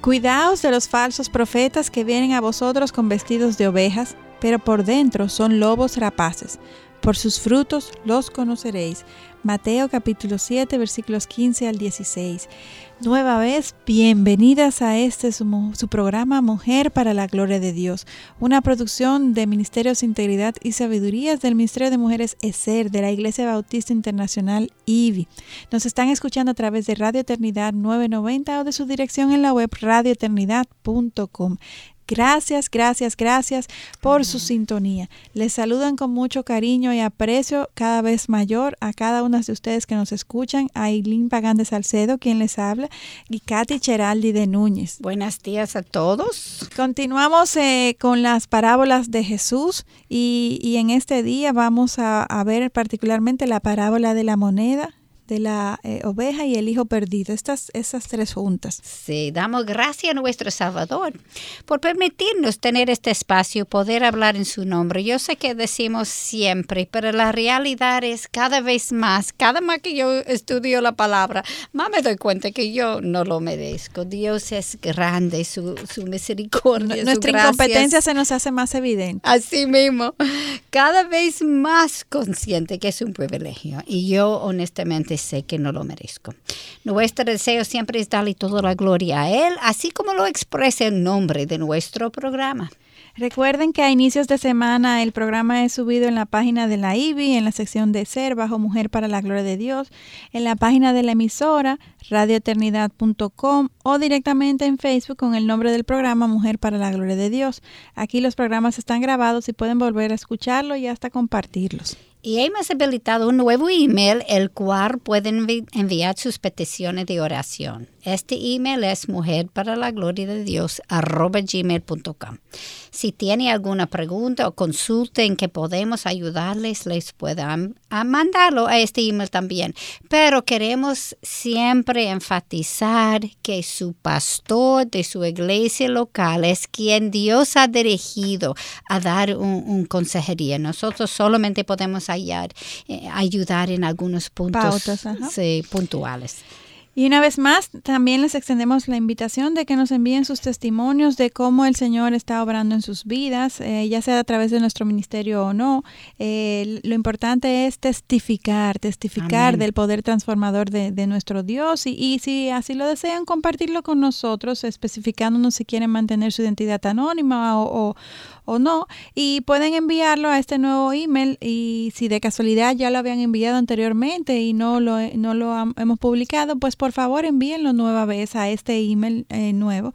Cuidaos de los falsos profetas que vienen a vosotros con vestidos de ovejas, pero por dentro son lobos rapaces. Por sus frutos los conoceréis. Mateo capítulo 7 versículos 15 al 16. Nueva vez, bienvenidas a este su, programa Mujer para la Gloria de Dios, una producción de Ministerios Integridad y Sabidurías del Ministerio de Mujeres ESER de la Iglesia Bautista Internacional IBI. Nos están escuchando a través de Radio Eternidad 990 o de su dirección en la web radioeternidad.com. Gracias, gracias, gracias por su sintonía. Les saludan con mucho cariño y aprecio cada vez mayor a cada una de ustedes que nos escuchan, a Eileen Pagán de Salcedo, quien les habla, y Katy Cheraldi de Núñez. Buenos días a todos. Continuamos eh, con las parábolas de Jesús y, y en este día vamos a, a ver particularmente la parábola de la moneda, de la eh, oveja y el hijo perdido, estas, esas tres juntas. Sí, damos gracias a nuestro Salvador por permitirnos tener este espacio, poder hablar en su nombre. Yo sé que decimos siempre, pero la realidad es cada vez más, cada más que yo estudio la palabra, más me doy cuenta que yo no lo merezco. Dios es grande, su, su misericordia. Nuestra su incompetencia se nos hace más evidente. Así mismo, cada vez más consciente que es un privilegio. Y yo honestamente sé que no lo merezco. Nuestro deseo siempre es darle toda la gloria a Él, así como lo expresa el nombre de nuestro programa. Recuerden que a inicios de semana el programa es subido en la página de la IBI, en la sección de Ser bajo Mujer para la Gloria de Dios, en la página de la emisora radioeternidad.com o directamente en Facebook con el nombre del programa Mujer para la Gloria de Dios. Aquí los programas están grabados y pueden volver a escucharlo y hasta compartirlos. Y hemos habilitado un nuevo email, el cual pueden enviar sus peticiones de oración. Este email es mujer para la gloria de Dios gmail.com. Si tiene alguna pregunta o consulta en que podemos ayudarles, les puedan mandarlo a este email también. Pero queremos siempre enfatizar que su pastor de su iglesia local es quien Dios ha dirigido a dar un, un consejería. Nosotros solamente podemos ayudar, eh, ayudar en algunos puntos Pautas, sí, puntuales. Y una vez más, también les extendemos la invitación de que nos envíen sus testimonios de cómo el Señor está obrando en sus vidas, eh, ya sea a través de nuestro ministerio o no. Eh, lo importante es testificar, testificar Amén. del poder transformador de, de nuestro Dios y, y, si así lo desean, compartirlo con nosotros, especificándonos si quieren mantener su identidad anónima o, o o no y pueden enviarlo a este nuevo email y si de casualidad ya lo habían enviado anteriormente y no lo, no lo hemos publicado, pues por favor envíenlo nueva vez a este email eh, nuevo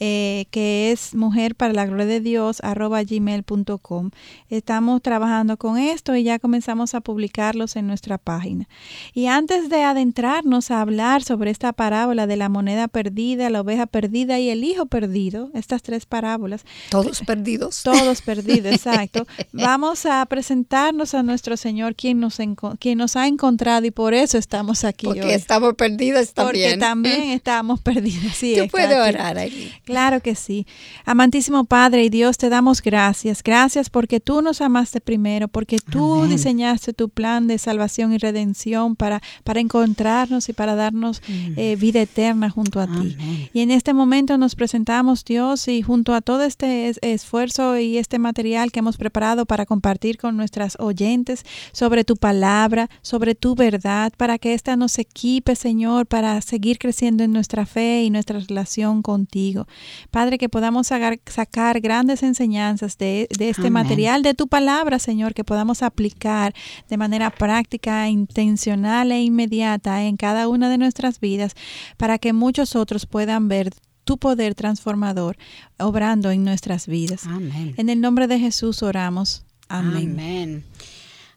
eh, que es mujer para la gloria de Dios arroba gmail.com. Estamos trabajando con esto y ya comenzamos a publicarlos en nuestra página. Y antes de adentrarnos a hablar sobre esta parábola de la moneda perdida, la oveja perdida y el hijo perdido, estas tres parábolas. Todos perdidos todos perdidos, exacto. Vamos a presentarnos a nuestro Señor, quien nos, quien nos ha encontrado y por eso estamos aquí Porque hoy. estamos perdidos también. Porque también estamos perdidos, sí. Tú puedes orar aquí. Claro que sí. Amantísimo Padre y Dios, te damos gracias. Gracias porque tú nos amaste primero, porque tú Amén. diseñaste tu plan de salvación y redención para, para encontrarnos y para darnos mm. eh, vida eterna junto a Amén. ti. Y en este momento nos presentamos, Dios, y junto a todo este es, esfuerzo y este material que hemos preparado para compartir con nuestras oyentes sobre tu palabra, sobre tu verdad, para que ésta nos equipe, Señor, para seguir creciendo en nuestra fe y nuestra relación contigo. Padre, que podamos sacar, sacar grandes enseñanzas de, de este Amén. material, de tu palabra, Señor, que podamos aplicar de manera práctica, intencional e inmediata en cada una de nuestras vidas, para que muchos otros puedan ver tu poder transformador obrando en nuestras vidas. Amén. En el nombre de Jesús oramos. Amén. Amén.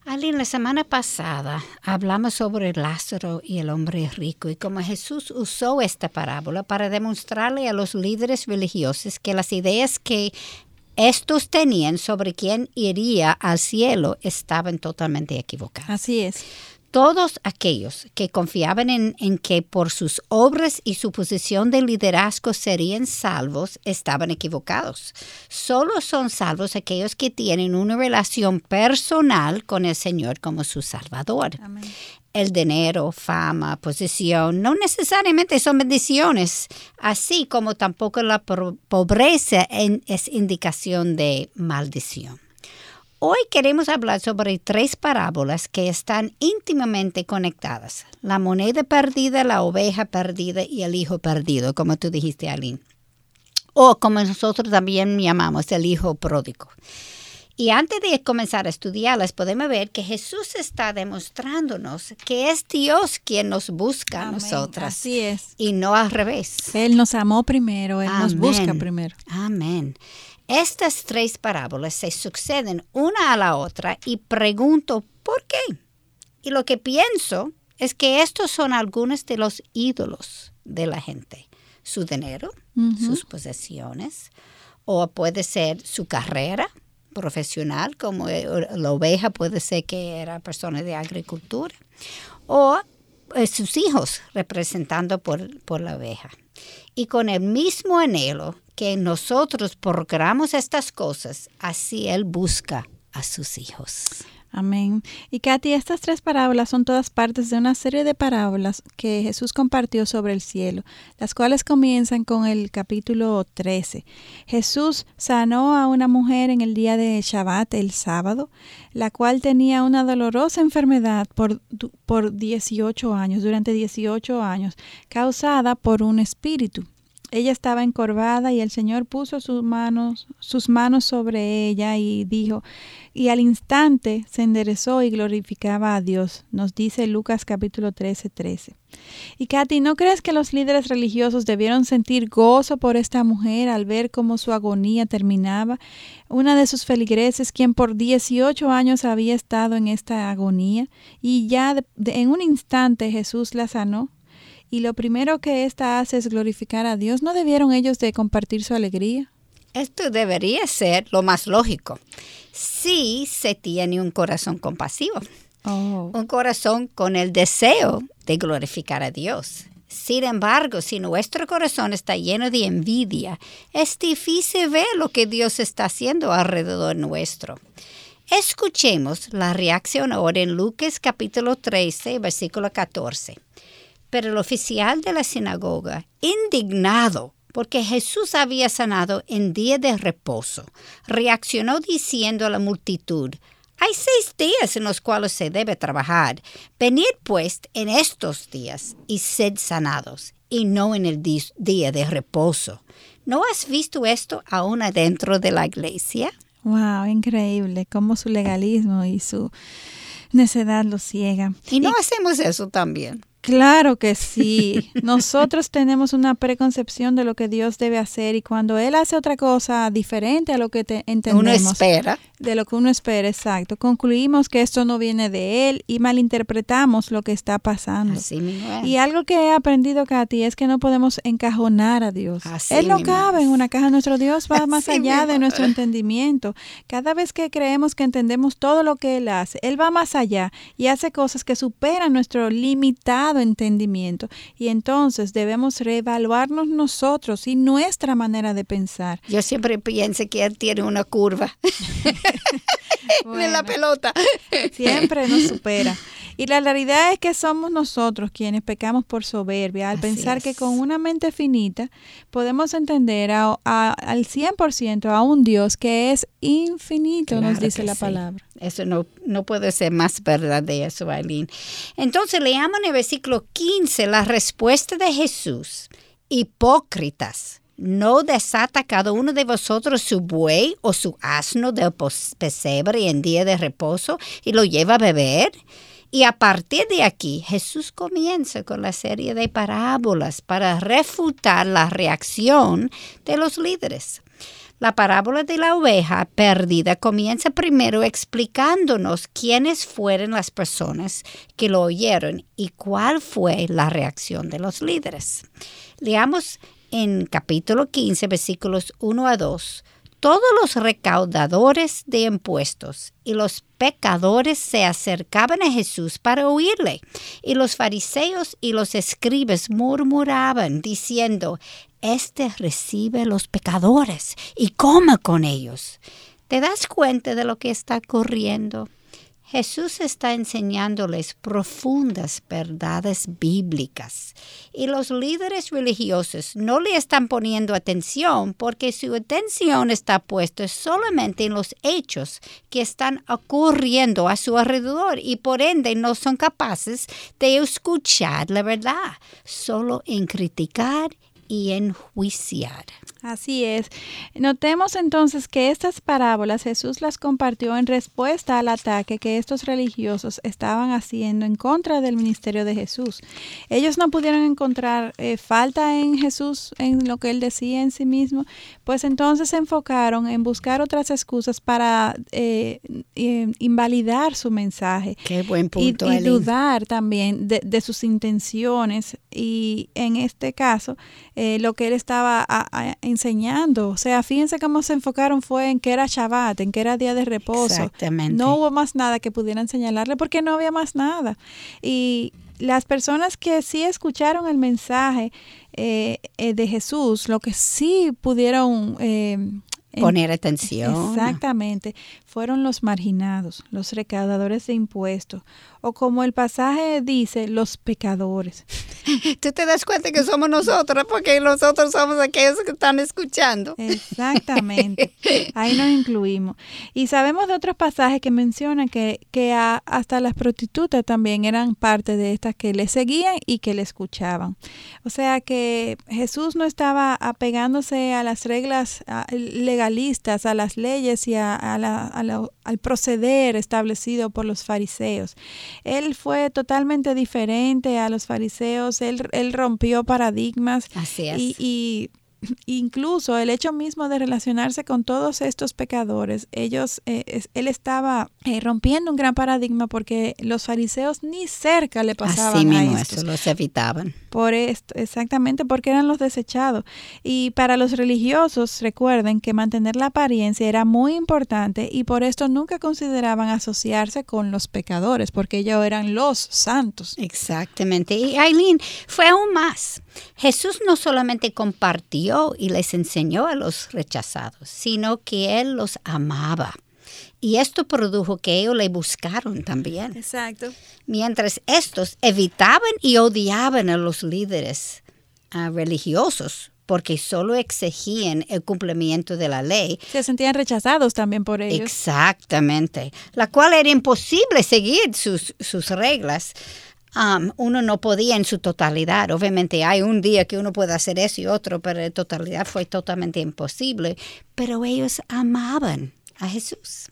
Aline, la semana pasada hablamos sobre Lázaro y el hombre rico y cómo Jesús usó esta parábola para demostrarle a los líderes religiosos que las ideas que estos tenían sobre quién iría al cielo estaban totalmente equivocadas. Así es. Todos aquellos que confiaban en, que por sus obras y su posición de liderazgo serían salvos estaban equivocados. Solo son salvos aquellos que tienen una relación personal con el Señor como su Salvador. El dinero, fama, posesión no necesariamente son bendiciones, así como tampoco la pobreza es indicación de maldición. Hoy queremos hablar sobre tres parábolas que están íntimamente conectadas. La moneda perdida, la oveja perdida y el hijo perdido, como tú dijiste, Aline. O como nosotros también llamamos el hijo pródigo. Y antes de comenzar a estudiarlas, podemos ver que Jesús está demostrándonos que es Dios quien nos busca a nosotras. Así es. Y no al revés. Él nos amó primero, Él nos busca primero. Amén. Estas tres parábolas se suceden una a la otra y pregunto ¿por qué? Y lo que pienso es que estos son algunos de los ídolos de la gente. Su dinero, sus posesiones, o puede ser su carrera profesional, como eh, la oveja puede ser que era persona de agricultura, o eh, sus hijos representando por, por la oveja. Y con el mismo anhelo que nosotros programamos estas cosas, así Él busca a sus hijos. Amén. Y Katy, estas tres parábolas son todas partes de una serie de parábolas que Jesús compartió sobre el cielo, las cuales comienzan con el capítulo 13. Jesús sanó a una mujer en el día de Shabbat, el sábado, la cual tenía una dolorosa enfermedad por, por 18 años, durante 18 años, causada por un espíritu. Ella estaba encorvada y el Señor puso sus manos, sus manos sobre ella y dijo, y al instante se enderezó y glorificaba a Dios, nos dice Lucas capítulo 13, 13. Y Katy, ¿no crees que los líderes religiosos debieron sentir gozo por esta mujer al ver cómo su agonía terminaba? Una de sus feligreses, quien por 18 años había estado en esta agonía, y ya en un instante Jesús la sanó y lo primero que ésta hace es glorificar a Dios, ¿no debieron ellos de compartir su alegría? Esto debería ser lo más lógico. Si se tiene un corazón compasivo, oh. un corazón con el deseo de glorificar a Dios. Sin embargo, si nuestro corazón está lleno de envidia, es difícil ver lo que Dios está haciendo alrededor nuestro. Escuchemos la reacción ahora en Lucas capítulo 13, versículo 14. Pero el oficial de la sinagoga, indignado porque Jesús había sanado en día de reposo, reaccionó diciendo a la multitud, hay seis días en los cuales se debe trabajar. Venid pues en estos días y sed sanados, y no en el día de reposo. ¿No has visto esto aún adentro de la iglesia? Wow, increíble, cómo su legalismo y su necedad lo ciega. Y no hacemos eso también. Claro que sí. Nosotros tenemos una preconcepción de lo que Dios debe hacer y cuando Él hace otra cosa diferente a lo que te entendemos. Uno espera. De lo que uno espera, exacto. Concluimos que esto no viene de Él y malinterpretamos lo que está pasando. Así mismo Y algo que he aprendido, Katy, es que no podemos encajonar a Dios. él no cabe en una caja. Nuestro Dios va más allá de nuestro entendimiento. Cada vez que creemos que entendemos todo lo que Él hace, Él va más allá y hace cosas que superan nuestro limitado entendimiento y entonces debemos reevaluarnos nosotros y nuestra manera de pensar. Yo siempre pienso que él tiene una curva en la pelota. Siempre nos supera. Y la realidad es que somos nosotros quienes pecamos por soberbia al pensar que con una mente finita podemos entender a, al 100% a un Dios que es infinito, nos dice la palabra. Eso no, no puede ser más verdad de eso, Aileen. Entonces leamos en el versículo 15 la respuesta de Jesús. Hipócritas. ¿No desata cada uno de vosotros su buey o su asno del pesebre en día de reposo y lo lleva a beber? Y a partir de aquí, Jesús comienza con la serie de parábolas para refutar la reacción de los líderes. La parábola de la oveja perdida comienza primero explicándonos quiénes fueron las personas que lo oyeron y cuál fue la reacción de los líderes. Leamos en capítulo 15, versículos 1 a 2 todos los recaudadores de impuestos y los pecadores se acercaban a Jesús para oírle, y los fariseos y los escribas murmuraban, diciendo, Este recibe los pecadores y come con ellos. ¿Te das cuenta de lo que está ocurriendo? Jesús está enseñándoles profundas verdades bíblicas y los líderes religiosos no le están poniendo atención porque su atención está puesta solamente en los hechos que están ocurriendo a su alrededor y por ende no son capaces de escuchar la verdad, solo en criticar y enjuiciar. Así es. Notemos entonces que estas parábolas Jesús las compartió en respuesta al ataque que estos religiosos estaban haciendo en contra del ministerio de Jesús. Ellos no pudieron encontrar eh, falta en Jesús, en lo que él decía en sí mismo, pues entonces se enfocaron en buscar otras excusas para eh, invalidar su mensaje. Qué buen punto. Y, dudar también de, sus intenciones y en este caso eh, lo que él estaba enseñando. O sea, fíjense cómo se enfocaron fue en que era Shabbat, en que era día de reposo. Exactamente. No hubo más nada que pudieran señalarle porque no había más nada. Y las personas que sí escucharon el mensaje eh, eh, de Jesús, lo que sí pudieron eh, poner atención. Exactamente, fueron los marginados, los recaudadores de impuestos, o como el pasaje dice, los pecadores. Tú te das cuenta que somos nosotros, porque nosotros somos aquellos que están escuchando. Exactamente, ahí nos incluimos. Y sabemos de otros pasajes que mencionan que, que hasta las prostitutas también eran parte de estas que le seguían y que le escuchaban. O sea que Jesús no estaba apegándose a las reglas legalistas, a las leyes y a, la, al proceder establecido por los fariseos. Él fue totalmente diferente a los fariseos, él, él rompió paradigmas Así y, y incluso el hecho mismo de relacionarse con todos estos pecadores, ellos, eh, él estaba eh, rompiendo un gran paradigma porque los fariseos ni cerca le pasaban Así mismo a estos. los evitaban. Por esto, exactamente porque eran los desechados. Y para los religiosos, recuerden que mantener la apariencia era muy importante y por esto nunca consideraban asociarse con los pecadores, porque ellos eran los santos. Exactamente. Y Aileen, fue aún más. Jesús no solamente compartió y les enseñó a los rechazados, sino que Él los amaba. Y esto produjo que ellos le buscaron también. Exacto. Mientras estos evitaban y odiaban a los líderes ah, religiosos porque solo exigían el cumplimiento de la ley. Se sentían rechazados también por ellos. Exactamente, la cual era imposible seguir sus, sus reglas. Um, uno no podía en su totalidad. Obviamente hay un día que uno puede hacer eso y otro, pero en totalidad fue totalmente imposible. Pero ellos amaban a Jesús.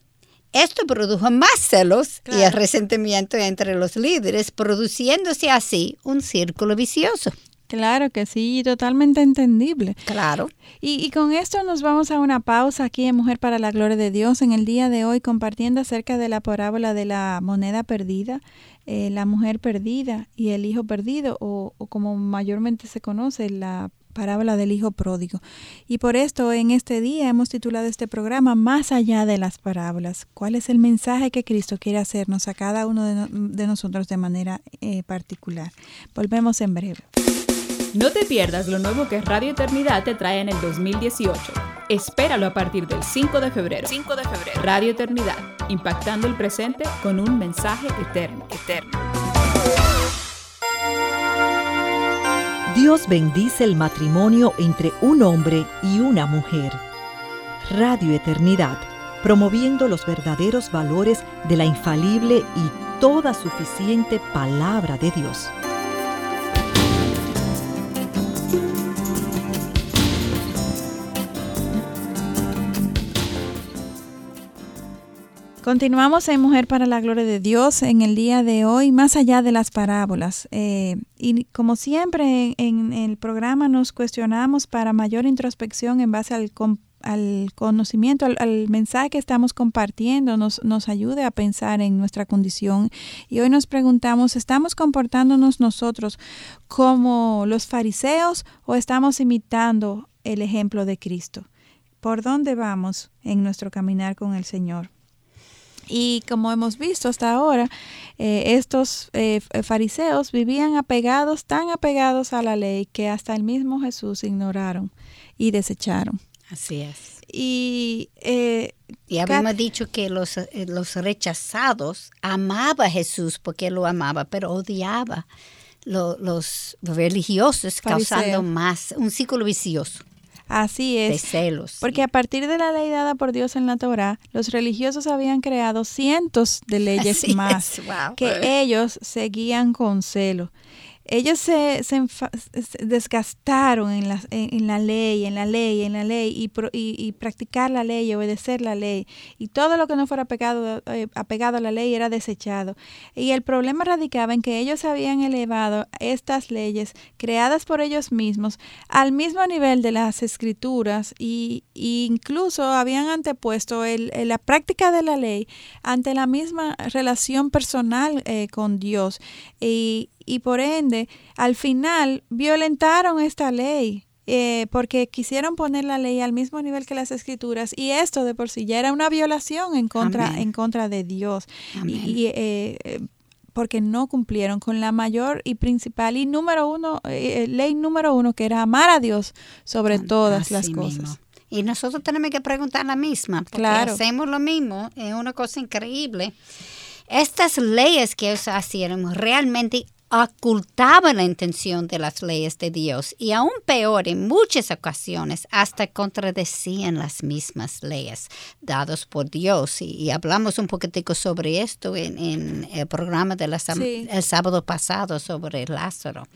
Esto produjo más celos y el resentimiento entre los líderes, produciéndose así un círculo vicioso. Claro que sí, totalmente entendible. Claro. Y, y, con esto nos vamos a una pausa aquí en Mujer para la Gloria de Dios en el día de hoy compartiendo acerca de la parábola de la moneda perdida, eh, la mujer perdida y el hijo perdido o, como mayormente se conoce la parábola del Hijo Pródigo. Y por esto en este día hemos titulado este programa Más allá de las parábolas. ¿Cuál es el mensaje que Cristo quiere hacernos a cada uno de, nosotros de manera eh, particular? Volvemos en breve. No te pierdas lo nuevo que Radio Eternidad te trae en el 2018. Espéralo a partir del 5 de febrero. 5 de febrero. Radio Eternidad, impactando el presente con un mensaje eterno, eterno. Dios bendice el matrimonio entre un hombre y una mujer. Radio Eternidad, promoviendo los verdaderos valores de la infalible y toda suficiente palabra de Dios. Continuamos en Mujer para la Gloria de Dios en el día de hoy, más allá de las parábolas. Eh, y como siempre en, el programa nos cuestionamos para mayor introspección en base al, al conocimiento, al, mensaje que estamos compartiendo, nos, nos ayude a pensar en nuestra condición. Y hoy nos preguntamos, ¿estamos comportándonos nosotros como los fariseos o estamos imitando el ejemplo de Cristo? ¿Por dónde vamos en nuestro caminar con el Señor? Y como hemos visto hasta ahora, eh, estos eh, fariseos vivían apegados, tan apegados a la ley, que hasta el mismo Jesús ignoraron y desecharon. Así es. Y, eh, y habíamos dicho que los, los rechazados amaba a Jesús porque lo amaba, pero odiaba los religiosos, causando más un ciclo vicioso. Así es. De celos. Porque a partir de la ley dada por Dios en la Torah, los religiosos habían creado cientos de leyes más que ellos seguían con celo ellos se, se, desgastaron en la, en, la, ley, en la ley, en la ley, y, y, practicar la ley, obedecer la ley. Y todo lo que no fuera pegado, eh, apegado a la ley era desechado. Y el problema radicaba en que ellos habían elevado estas leyes creadas por ellos mismos al mismo nivel de las escrituras y, incluso habían antepuesto el, la práctica de la ley ante la misma relación personal eh, con Dios. Y, y por ende, al final violentaron esta ley. Eh, porque quisieron poner la ley al mismo nivel que las escrituras y esto de por sí ya era una violación en contra en contra de Dios. Y, eh, porque no cumplieron con la mayor y principal y número uno eh, ley número uno que era amar a Dios sobre todas las cosas. y nosotros tenemos que preguntar la misma porque claro. hacemos lo mismo es una cosa increíble. Estas leyes que ellos hacían realmente ocultaban la intención de las leyes de Dios y aún peor en muchas ocasiones hasta contradecían las mismas leyes dadas por Dios y, hablamos un poquitico sobre esto en, el programa del el sábado pasado sobre Lázaro.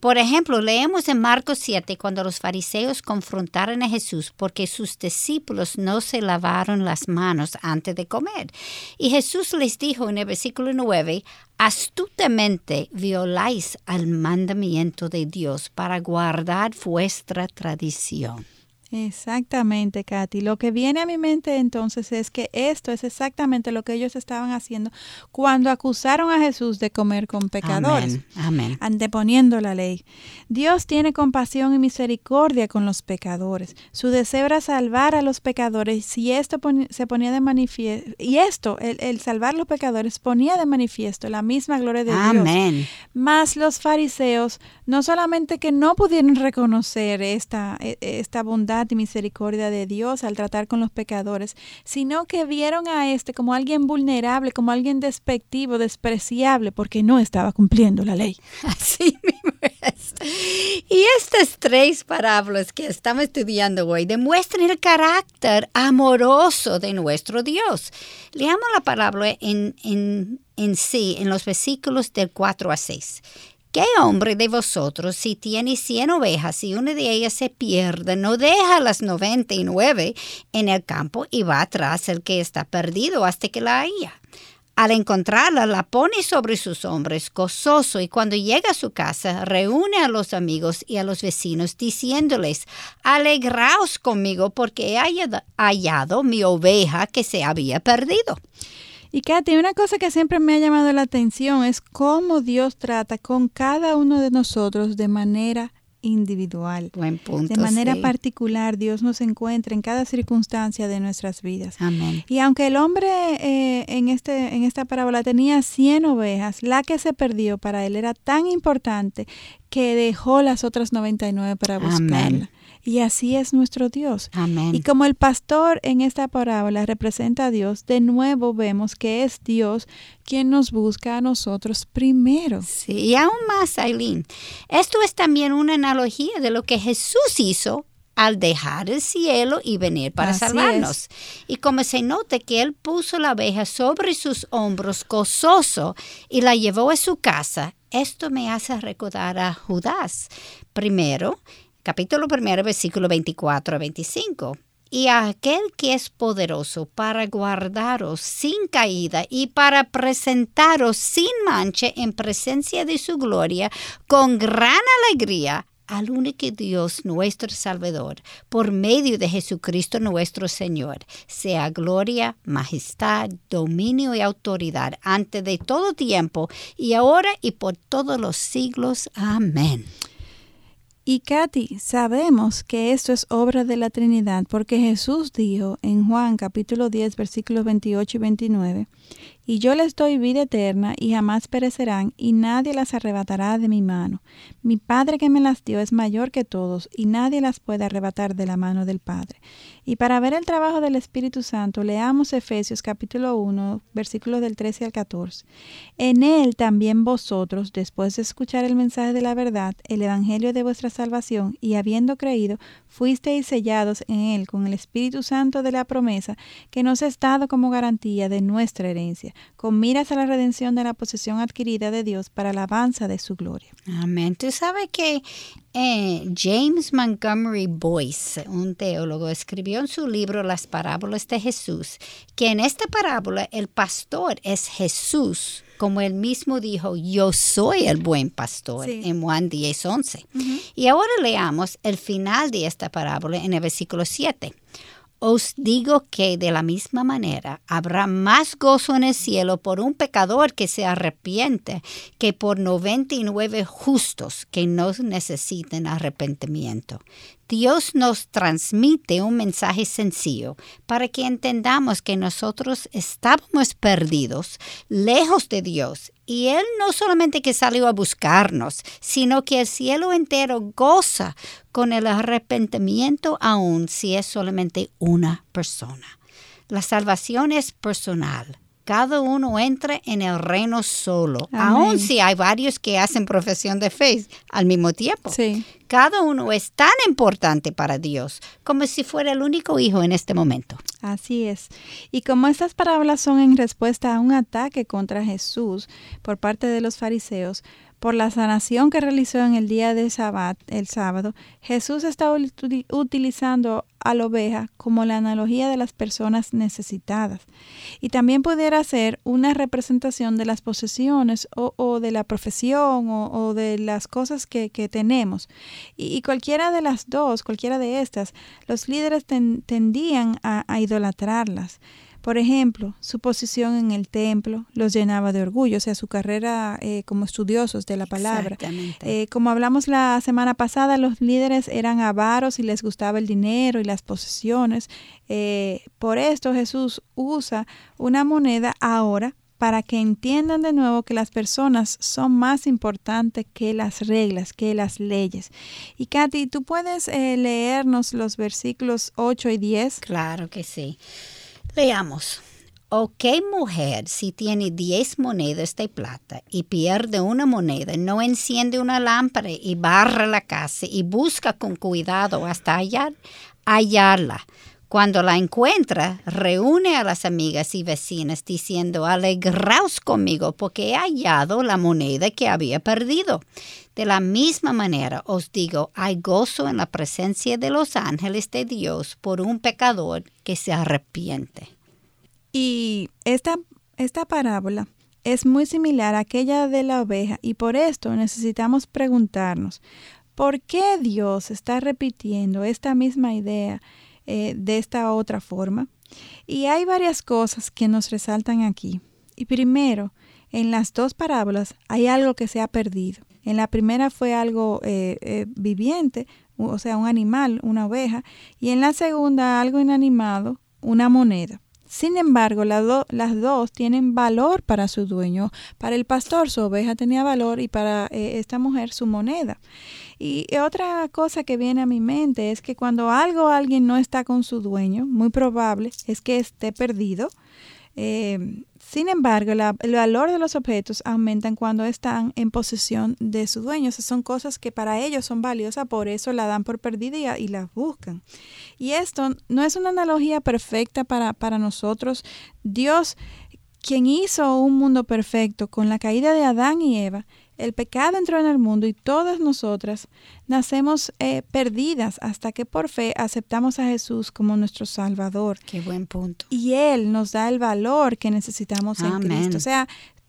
Por ejemplo, leemos en Marcos 7 cuando los fariseos confrontaron a Jesús porque sus discípulos no se lavaron las manos antes de comer. Y Jesús les dijo en el versículo 9, astutamente violáis al mandamiento de Dios para guardar vuestra tradición. Exactamente, Katy. Lo que viene a mi mente entonces es que esto es exactamente lo que ellos estaban haciendo cuando acusaron a Jesús de comer con pecadores, Amén. anteponiendo la ley. Dios tiene compasión y misericordia con los pecadores. Su deseo era salvar a los pecadores y esto se ponía de manifiesto, y esto, el, salvar a los pecadores, ponía de manifiesto la misma gloria de Amén. Dios. Mas los fariseos no solamente que no pudieron reconocer esta, e, esta bondad, y misericordia de Dios al tratar con los pecadores, sino que vieron a este como alguien vulnerable, como alguien despectivo, despreciable, porque no estaba cumpliendo la ley. Así mismo es. Y estas tres parábolas que estamos estudiando hoy demuestran el carácter amoroso de nuestro Dios. Leamos la parábola en, en, en sí, en los versículos del 4 a 6. ¿Qué hombre de vosotros, si tiene cien ovejas y una de ellas se pierde, no deja las noventa y nueve en el campo y va atrás el que está perdido hasta que la haya? Al encontrarla, la pone sobre sus hombros, gozoso, y cuando llega a su casa, reúne a los amigos y a los vecinos, diciéndoles, Alegraos conmigo porque he hallado mi oveja que se había perdido. Y Katy, una cosa que siempre me ha llamado la atención es cómo Dios trata con cada uno de nosotros de manera individual. Buen punto, de manera particular, Dios nos encuentra en cada circunstancia de nuestras vidas. Amén. Y aunque el hombre eh, en, este, en esta parábola tenía 100 ovejas, la que se perdió para él era tan importante que dejó las otras 99 para buscarla. Amén. Y así es nuestro Dios. Amén. Y como el pastor en esta parábola representa a Dios, de nuevo vemos que es Dios quien nos busca a nosotros primero. Sí, y aún más, Aileen. Esto es también una analogía de lo que Jesús hizo al dejar el cielo y venir para salvarnos. Y como se nota que él puso la abeja sobre sus hombros gozoso y la llevó a su casa, esto me hace recordar a Judas. Primero, capítulo primero, versículo 24 a 25. Y a aquel que es poderoso para guardaros sin caída y para presentaros sin mancha en presencia de su gloria con gran alegría, al único Dios nuestro Salvador, por medio de Jesucristo nuestro Señor, sea gloria, majestad, dominio y autoridad antes de todo tiempo y ahora y por todos los siglos. Amén. Y Katy, sabemos que esto es obra de la Trinidad porque Jesús dijo en Juan capítulo 10 versículos 28 y 29, y yo les doy vida eterna y jamás perecerán y nadie las arrebatará de mi mano. Mi Padre que me las dio es mayor que todos y nadie las puede arrebatar de la mano del Padre. Y para ver el trabajo del Espíritu Santo, leamos Efesios capítulo 1, versículos del 13 al 14. En él también vosotros, después de escuchar el mensaje de la verdad, el Evangelio de vuestra salvación, y habiendo creído, fuisteis sellados en él con el Espíritu Santo de la promesa, que nos es dado como garantía de nuestra herencia, con miras a la redención de la posesión adquirida de Dios para la alabanza de su gloria. Amén. Tú sabes que eh, James Montgomery Boyce, un teólogo, escribió en su libro Las parábolas de Jesús que en esta parábola el pastor es Jesús, como él mismo dijo, yo soy el buen pastor en Juan 10, 11. Y ahora leamos el final de esta parábola en el versículo 7. Os digo que de la misma manera habrá más gozo en el cielo por un pecador que se arrepiente que por 99 justos que no necesiten arrepentimiento. Dios nos transmite un mensaje sencillo para que entendamos que nosotros estábamos perdidos, lejos de Dios, y Él no solamente que salió a buscarnos, sino que el cielo entero goza con el arrepentimiento aún si es solamente una persona. La salvación es personal cada uno entra en el reino solo, aun si hay varios que hacen profesión de fe al mismo tiempo. Cada uno es tan importante para Dios como si fuera el único hijo en este momento. Así es. Y como estas parábolas son en respuesta a un ataque contra Jesús por parte de los fariseos, por la sanación que realizó en el día de Sabbat, el sábado, Jesús está utilizando a la oveja como la analogía de las personas necesitadas. Y también pudiera ser una representación de las posesiones o, de la profesión o, de las cosas que, tenemos. Y, cualquiera de las dos, cualquiera de estas, los líderes tendían a idolatrarlas. Por ejemplo, su posición en el templo los llenaba de orgullo, o sea, su carrera eh, como estudiosos de la palabra. Eh, como hablamos la semana pasada, los líderes eran avaros y les gustaba el dinero y las posesiones. Eh, por esto Jesús usa una moneda ahora para que entiendan de nuevo que las personas son más importantes que las reglas, que las leyes. Y Katy, ¿tú puedes leernos los versículos 8 y 10? Claro que sí. Veamos. ¿O qué mujer si tiene diez monedas de plata y pierde una moneda, no enciende una lámpara y barra la casa y busca con cuidado hasta hallar, hallarla? Cuando la encuentra, reúne a las amigas y vecinas diciendo, alegraos conmigo porque he hallado la moneda que había perdido. De la misma manera os digo, hay gozo en la presencia de los ángeles de Dios por un pecador que se arrepiente. Y esta, esta parábola es muy similar a aquella de la oveja y por esto necesitamos preguntarnos, ¿por qué Dios está repitiendo esta misma idea eh, de esta otra forma? Y hay varias cosas que nos resaltan aquí. Y primero, en las dos parábolas hay algo que se ha perdido. En la primera fue algo eh, eh, viviente, o sea, un animal, una oveja, y en la segunda algo inanimado, una moneda. Sin embargo, las dos tienen valor para su dueño. Para el pastor su oveja tenía valor y para eh, esta mujer su moneda. Y otra cosa que viene a mi mente es que cuando algo alguien no está con su dueño, muy probable es que esté perdido. Eh, sin embargo, el valor de los objetos aumentan cuando están en posesión de su dueño. son cosas que para ellos son valiosas, por eso la dan por perdida y, las buscan. Y esto no es una analogía perfecta para, para nosotros. Dios, quien hizo un mundo perfecto con la caída de Adán y Eva, el pecado entró en el mundo y todas nosotras nacemos eh, perdidas hasta que por fe aceptamos a Jesús como nuestro Salvador. Qué buen punto. Y Él nos da el valor que necesitamos en Cristo. O sea,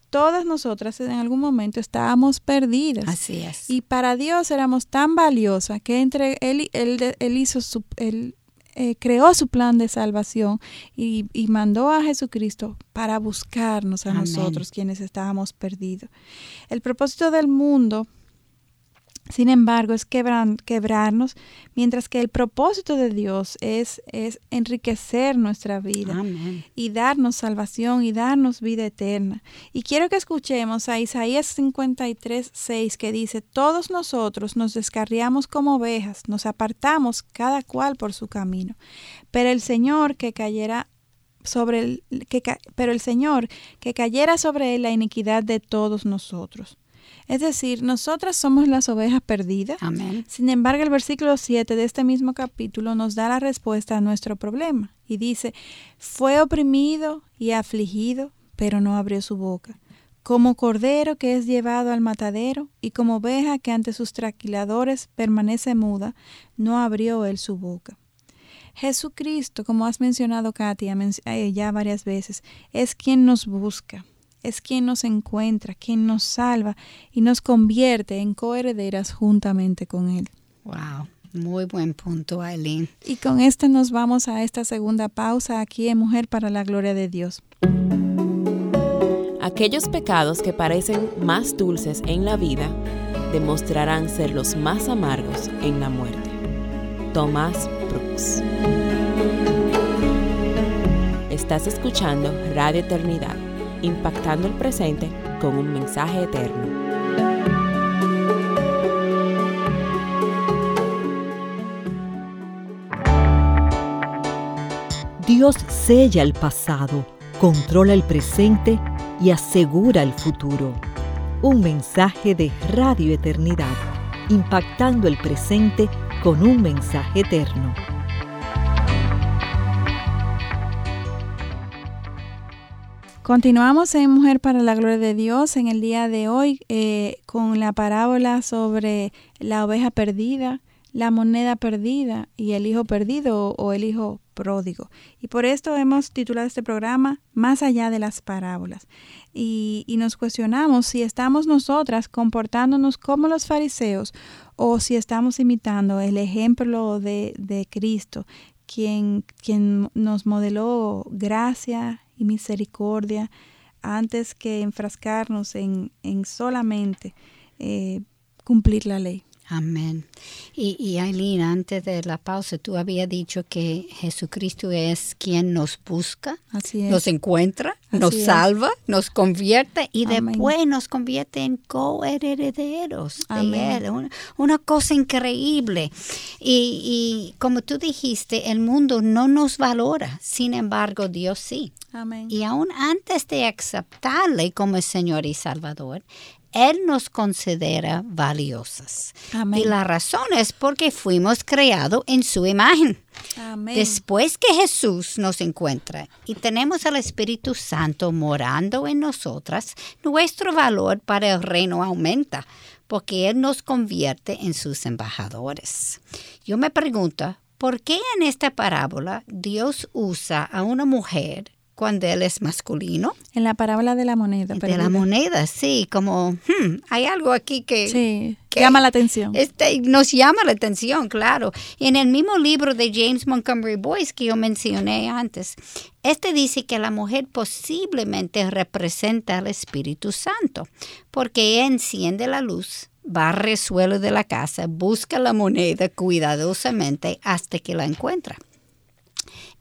todas nosotras en algún momento estábamos perdidas. Así es. Y para Dios éramos tan valiosas que entre él, él, él hizo su, él, eh, creó su plan de salvación y, y, mandó a Jesucristo para buscarnos a Amén. nosotros quienes estábamos perdidos. El propósito del mundo sin embargo, es quebran, quebrarnos, mientras que el propósito de Dios es, es enriquecer nuestra vida Amén. y darnos salvación y darnos vida eterna. Y quiero que escuchemos a Isaías 53, 6, que dice, todos nosotros nos descarriamos como ovejas, nos apartamos cada cual por su camino, pero el Señor que cayera sobre el, que, pero el Señor que cayera sobre él la iniquidad de todos nosotros. Es decir, nosotras somos las ovejas perdidas. Amén. Sin embargo, el versículo 7 de este mismo capítulo nos da la respuesta a nuestro problema y dice, fue oprimido y afligido, pero no abrió su boca. Como cordero que es llevado al matadero y como oveja que ante sus traquiladores permanece muda, no abrió él su boca. Jesucristo, como has mencionado, Katia, ya varias veces, es quien nos busca, es quien nos encuentra, quien nos salva y nos convierte en coherederas juntamente con Él. Wow, muy buen punto, Aileen. Y con esto nos vamos a esta segunda pausa aquí en Mujer para la Gloria de Dios. Aquellos pecados que parecen más dulces en la vida demostrarán ser los más amargos en la muerte. Tomás Brooks. Estás escuchando Radio Eternidad impactando el presente con un mensaje eterno. Dios sella el pasado, controla el presente y asegura el futuro. Un mensaje de Radio Eternidad, impactando el presente con un mensaje eterno. Continuamos en Mujer para la Gloria de Dios en el día de hoy eh, con la parábola sobre la oveja perdida, la moneda perdida y el hijo perdido o el hijo pródigo. Y por esto hemos titulado este programa Más allá de las parábolas. Y, y nos cuestionamos si estamos nosotras comportándonos como los fariseos o si estamos imitando el ejemplo de, de Cristo, quien, quien nos modeló gracia y misericordia antes que enfrascarnos en, en solamente eh, cumplir la ley. Amén. Y, y Aileen, antes de la pausa, tú habías dicho que Jesucristo es quien nos busca, Así nos encuentra, Así nos es. salva, nos convierte y Amén. después nos convierte en coherederos de. Él. Una, una cosa increíble. Y, y como tú dijiste, el mundo no nos valora, sin embargo, Dios sí. Amén. Y aún antes de aceptarle como Señor y Salvador, Él nos considera valiosas. Amén. Y la razón es porque fuimos creados en su imagen. Amén. Después que Jesús nos encuentra y tenemos al Espíritu Santo morando en nosotras, nuestro valor para el reino aumenta porque Él nos convierte en sus embajadores. Yo me pregunto, ¿por qué en esta parábola Dios usa a una mujer cuando Él es masculino? en la parábola de la moneda. De perdida. la moneda, sí, como hmm, hay algo aquí que, Sí, que llama la atención. este, nos llama la atención, claro. Y en el mismo libro de James Montgomery Boyce que yo mencioné antes, este dice que la mujer posiblemente representa al Espíritu Santo, porque enciende la luz, barre el suelo de la casa, busca la moneda cuidadosamente hasta que la encuentra.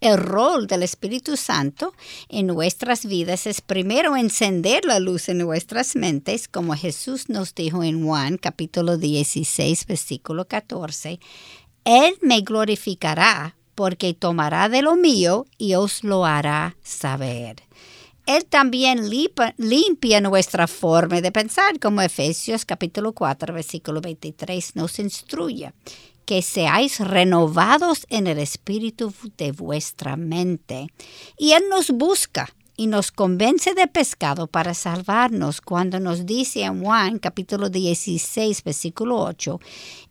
El rol del Espíritu Santo en nuestras vidas es primero encender la luz en nuestras mentes, como Jesús nos dijo en Juan capítulo 16, versículo 14. Él me glorificará porque tomará de lo mío y os lo hará saber. Él también limpia nuestra forma de pensar, como Efesios capítulo 4, versículo 23 nos instruye que seáis renovados en el espíritu de vuestra mente. Y Él nos busca y nos convence de pescado para salvarnos cuando nos dice en Juan capítulo 16 versículo 8,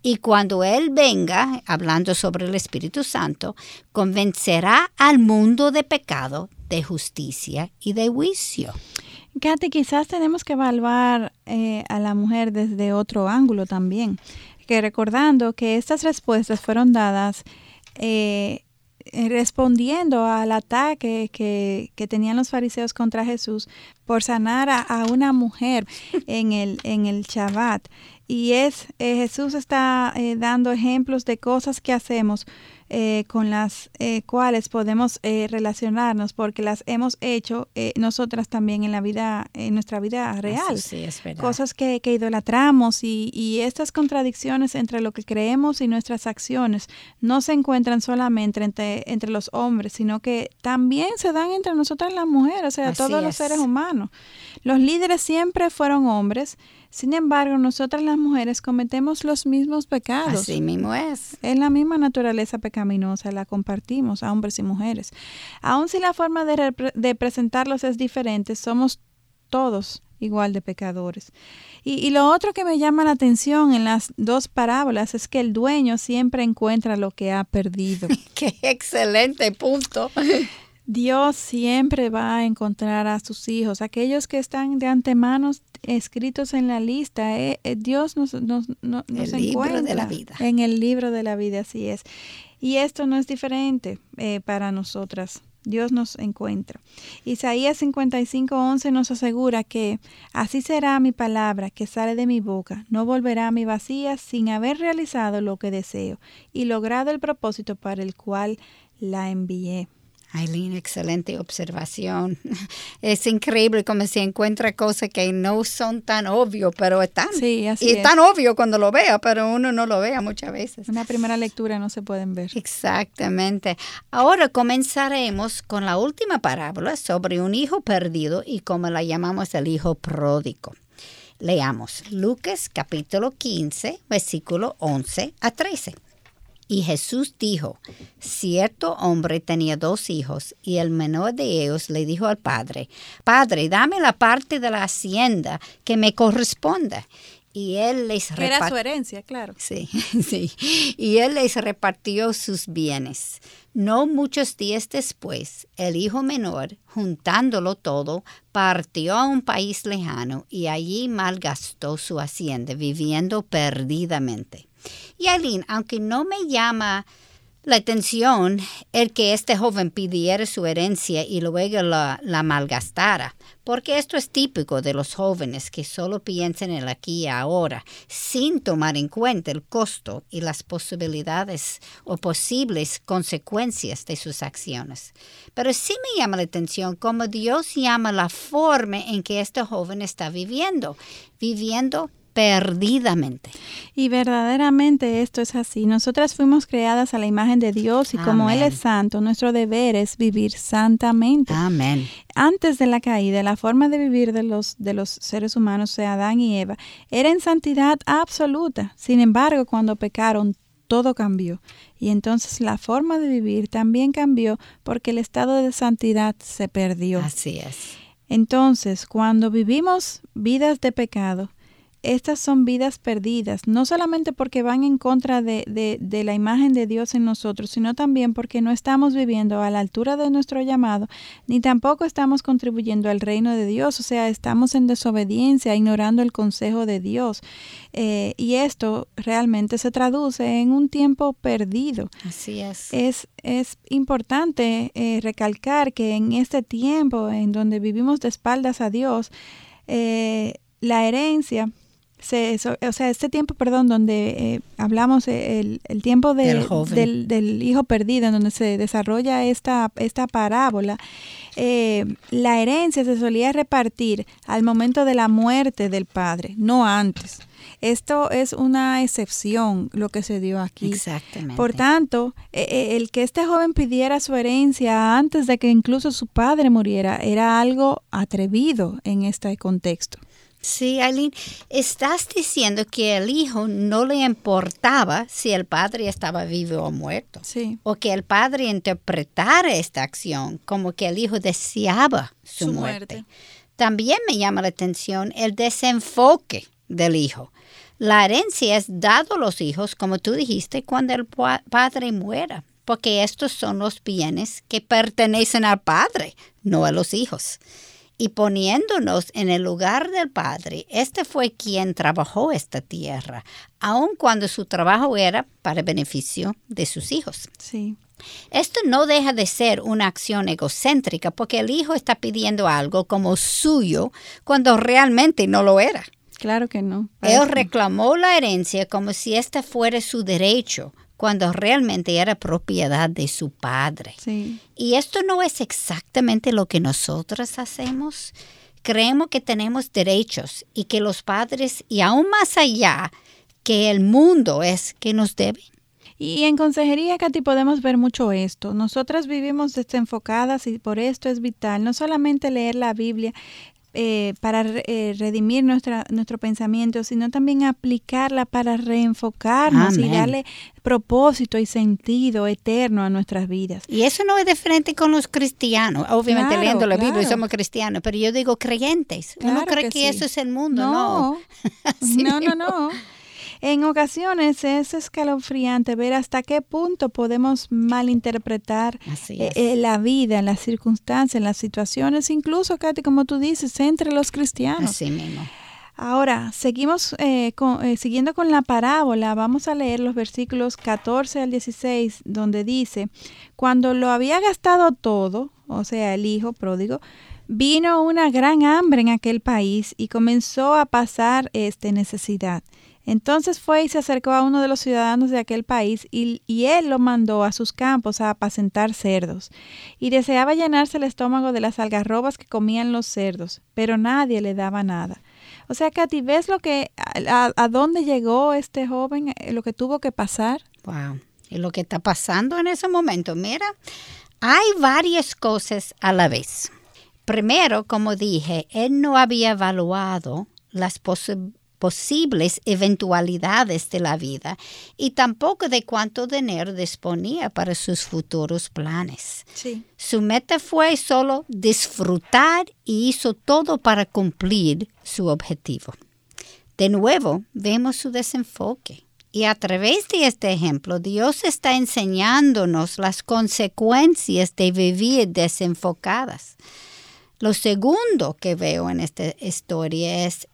y cuando Él venga, hablando sobre el Espíritu Santo, convencerá al mundo de pecado, de justicia y de juicio. Katy, quizás tenemos que evaluar eh, a la mujer desde otro ángulo también, que recordando que estas respuestas fueron dadas eh, respondiendo al ataque que, que, tenían los fariseos contra Jesús por sanar a, una mujer en el, en el Shabbat. Y es, Jesús está dando ejemplos de cosas que hacemos eh, con las eh, cuales podemos eh, relacionarnos porque las hemos hecho nosotras también en la vida, en nuestra vida real. Cosas que, que idolatramos y, y, estas contradicciones entre lo que creemos y nuestras acciones no se encuentran solamente entre, entre los hombres, sino que también se dan entre nosotras las mujeres, o sea, todos los seres humanos. Los líderes siempre fueron hombres sin embargo, nosotras las mujeres cometemos los mismos pecados. Así mismo es. Es la misma naturaleza pecaminosa, la compartimos a hombres y mujeres. Aun si la forma de, presentarlos es diferente, somos todos igual de pecadores. Y, y, lo otro que me llama la atención en las dos parábolas es que el dueño siempre encuentra lo que ha perdido. ¡Qué excelente punto! Dios siempre va a encontrar a sus hijos, aquellos que están de antemano escritos en la lista. Eh, eh, Dios nos, nos, nos, el libro de la vida. En el libro de la vida, así es. Y esto no es diferente eh, para nosotras. Dios nos encuentra. Isaías 55, 11 nos asegura que así será mi palabra que sale de mi boca, no volverá a mi vacía sin haber realizado lo que deseo y logrado el propósito para el cual la envié. Aileen, excelente observación. Es increíble cómo se encuentra cosas que no son tan obvio, pero están. Sí, así y es. tan obvio cuando lo vea, pero uno no lo vea muchas veces. Una primera lectura no se pueden ver. Exactamente. Ahora comenzaremos con la última parábola sobre un hijo perdido y como la llamamos el hijo pródigo. Leamos Lucas capítulo 15, versículo 11 a 13. Y Jesús dijo, cierto hombre tenía dos hijos, y el menor de ellos le dijo al padre, Padre, dame la parte de la hacienda que me corresponda. Y él les repartió. Era su herencia, claro. Sí, sí. Y él les repartió sus bienes. No muchos días después, el hijo menor, juntándolo todo, partió a un país lejano y allí malgastó su hacienda, viviendo perdidamente. Y Aileen, aunque no me llama la atención el que este joven pidiera su herencia y luego la, la, malgastara, porque esto es típico de los jóvenes que solo piensan en el aquí y ahora, sin tomar en cuenta el costo y las posibilidades o posibles consecuencias de sus acciones. Pero sí me llama la atención cómo Dios llama la forma en que este joven está viviendo, viviendo perdidamente. Y verdaderamente esto es así. Nosotras fuimos creadas a la imagen de Dios y como Él es santo, nuestro deber es vivir santamente. Amén. Antes de la caída, la forma de vivir de los, de los seres humanos, sea Adán y Eva, era en santidad absoluta. Sin embargo, cuando pecaron, todo cambió. Y entonces la forma de vivir también cambió porque el estado de santidad se perdió. Así es. Entonces, cuando vivimos vidas de pecado, estas son vidas perdidas, no solamente porque van en contra de, de, la imagen de Dios en nosotros, sino también porque no estamos viviendo a la altura de nuestro llamado, ni tampoco estamos contribuyendo al reino de Dios, o sea, estamos en desobediencia, ignorando el consejo de Dios. Eh, y esto realmente se traduce en un tiempo perdido. Así es. Es, es importante eh, recalcar que en este tiempo en donde vivimos de espaldas a Dios, eh, la herencia o sea, este tiempo, perdón, donde eh, hablamos eh, el, el tiempo del, del, hijo perdido, en donde se desarrolla esta, esta parábola, eh, la herencia se solía repartir al momento de la muerte del padre, no antes. Esto es una excepción lo que se dio aquí. Exactamente. Por tanto, el que este joven pidiera su herencia antes de que incluso su padre muriera era algo atrevido en este contexto. Sí, Aileen, estás diciendo que el hijo no le importaba si el padre estaba vivo o muerto. Sí. O que el padre interpretara esta acción como que el hijo deseaba su, muerte. También me llama la atención el desenfoque del hijo. La herencia es dado a los hijos, como tú dijiste, cuando el padre muera, porque estos son los bienes que pertenecen al padre, no a los hijos. Y poniéndonos en el lugar del Padre, este fue quien trabajó esta tierra, aun cuando su trabajo era para beneficio de sus hijos. Sí. Esto no deja de ser una acción egocéntrica porque el hijo está pidiendo algo como suyo cuando realmente no lo era. Claro que no. Él reclamó la herencia como si este fuera su derecho, cuando realmente era propiedad de su padre. Sí. Y esto no es exactamente lo que nosotros hacemos. Creemos que tenemos derechos y que los padres, y aún más allá, que el mundo es que nos debe. Y en consejería, Katy, podemos ver mucho esto. Nosotras vivimos desenfocadas y por esto es vital no solamente leer la Biblia, eh, para eh, redimir nuestra, nuestro pensamiento, sino también aplicarla para reenfocarnos y darle propósito y sentido eterno a nuestras vidas. Y eso no es diferente con los cristianos. Obviamente Claro, leyendo la Biblia y claro. somos cristianos, pero yo digo creyentes. Uno Claro cree que que, sí. eso es el mundo, no. No, no, no. En ocasiones es escalofriante ver hasta qué punto podemos malinterpretar eh, eh, la vida, las circunstancias, las situaciones, incluso, Katy, como tú dices, entre los cristianos. Así mismo. Ahora, seguimos eh, con- eh, siguiendo con la parábola. Vamos a leer los versículos 14 al 16, donde dice, cuando lo había gastado todo, o sea, el hijo pródigo, vino una gran hambre en aquel país y comenzó a pasar este, necesidad. Entonces fue y se acercó a uno de los ciudadanos de aquel país y, él lo mandó a sus campos a apacentar cerdos. Y deseaba llenarse el estómago de las algarrobas que comían los cerdos, pero nadie le daba nada. O sea, Katy, ¿ves lo que, a, dónde llegó este joven, eh, lo que tuvo que pasar? Wow. Y lo que está pasando en ese momento, mira, hay varias cosas a la vez. Primero, como dije, él no había evaluado las posi- posibles eventualidades de la vida y tampoco de cuánto dinero disponía para sus futuros planes. Sí. Su meta fue solo disfrutar y hizo todo para cumplir su objetivo. De nuevo, vemos su desenfoque. Y a través de este ejemplo, Dios está enseñándonos las consecuencias de vivir desenfocadas. Lo segundo que veo en esta historia es